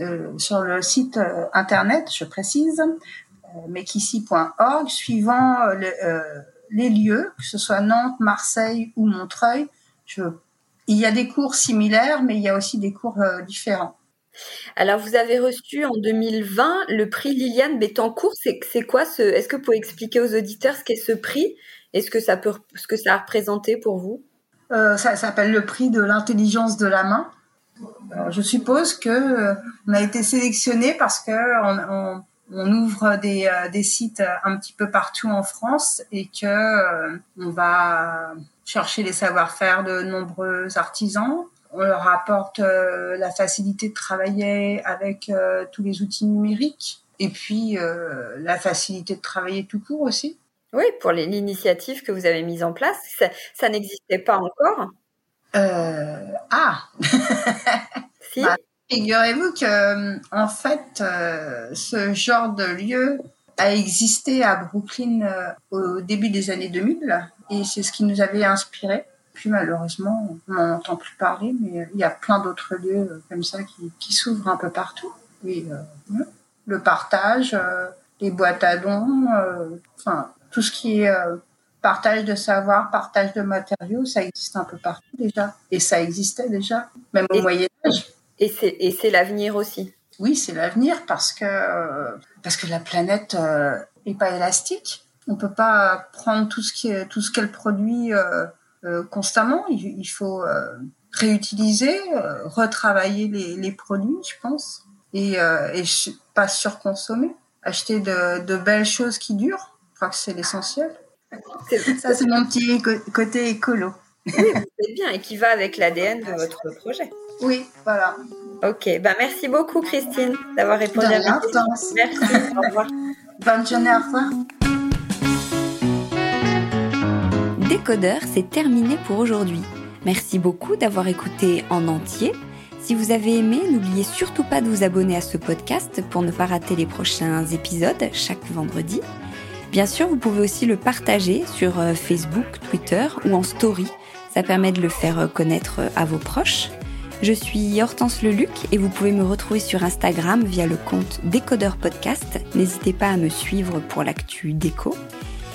euh sur le site internet, je précise, euh, mekissi.org, suivant le, les lieux, que ce soit Nantes, Marseille ou Montreuil. Il y a des cours similaires, mais il y a aussi des cours différents. Alors, vous avez reçu en 2020 le prix Liliane Bettencourt. C'est quoi ce Est-ce que vous pouvez expliquer aux auditeurs ce qu'est ce prix? Et ce que ça peut, ce que ça a représenté pour vous? Euh, Ça s'appelle le prix de l'intelligence de la main. Je suppose que euh, on a été sélectionné parce que on, ouvre des, euh, des, sites un petit peu partout en France et que on va chercher les savoir-faire de nombreux artisans on leur apporte euh, la facilité de travailler avec euh, tous les outils numériques et puis euh, la facilité de travailler tout court aussi. Oui, pour l'initiative que vous avez mise en place, ça, ça n'existait pas encore. ah. si. Bah, Figurez-vous que en fait, ce genre de lieu a existé à Brooklyn au début des années 2000 et c'est ce qui nous avait inspiré. Malheureusement, on n'en entend plus parler, mais il y a plein d'autres lieux euh, comme ça qui, qui s'ouvrent un peu partout. Euh, le partage, euh, les boîtes à dons, euh, enfin tout ce qui est euh, partage de savoir, partage de matériaux, ça existe un peu partout déjà. Et ça existait déjà, même au Moyen Âge. Et c'est et c'est l'avenir aussi. Oui, c'est l'avenir parce que parce que la planète est pas élastique. On peut pas prendre tout ce qu'elle produit euh, constamment. Il, il faut euh, réutiliser, euh, retravailler les, les, produits, je pense, et, et pas surconsommer. Acheter de, de, belles choses qui durent. Je crois que c'est l'essentiel. Ça, c'est mon petit côté écolo. Oui, c'est bien et qui va avec l'ADN de votre projet. Oui, voilà. Ok, ben merci beaucoup Christine d'avoir répondu à ma question. Merci, au revoir. Bonne journée, au revoir. Décodeur, c'est terminé pour aujourd'hui. Merci beaucoup d'avoir écouté en entier. Si vous avez aimé, n'oubliez surtout pas de vous abonner à ce podcast pour ne pas rater les prochains épisodes chaque vendredi. Bien sûr, vous pouvez aussi le partager sur euh, Facebook, Twitter ou en story. Ça permet de le faire connaître à vos proches. Je suis Hortense Leluc et vous pouvez me retrouver sur Instagram via le compte Décodeur Podcast. N'hésitez pas à me suivre pour l'actu déco.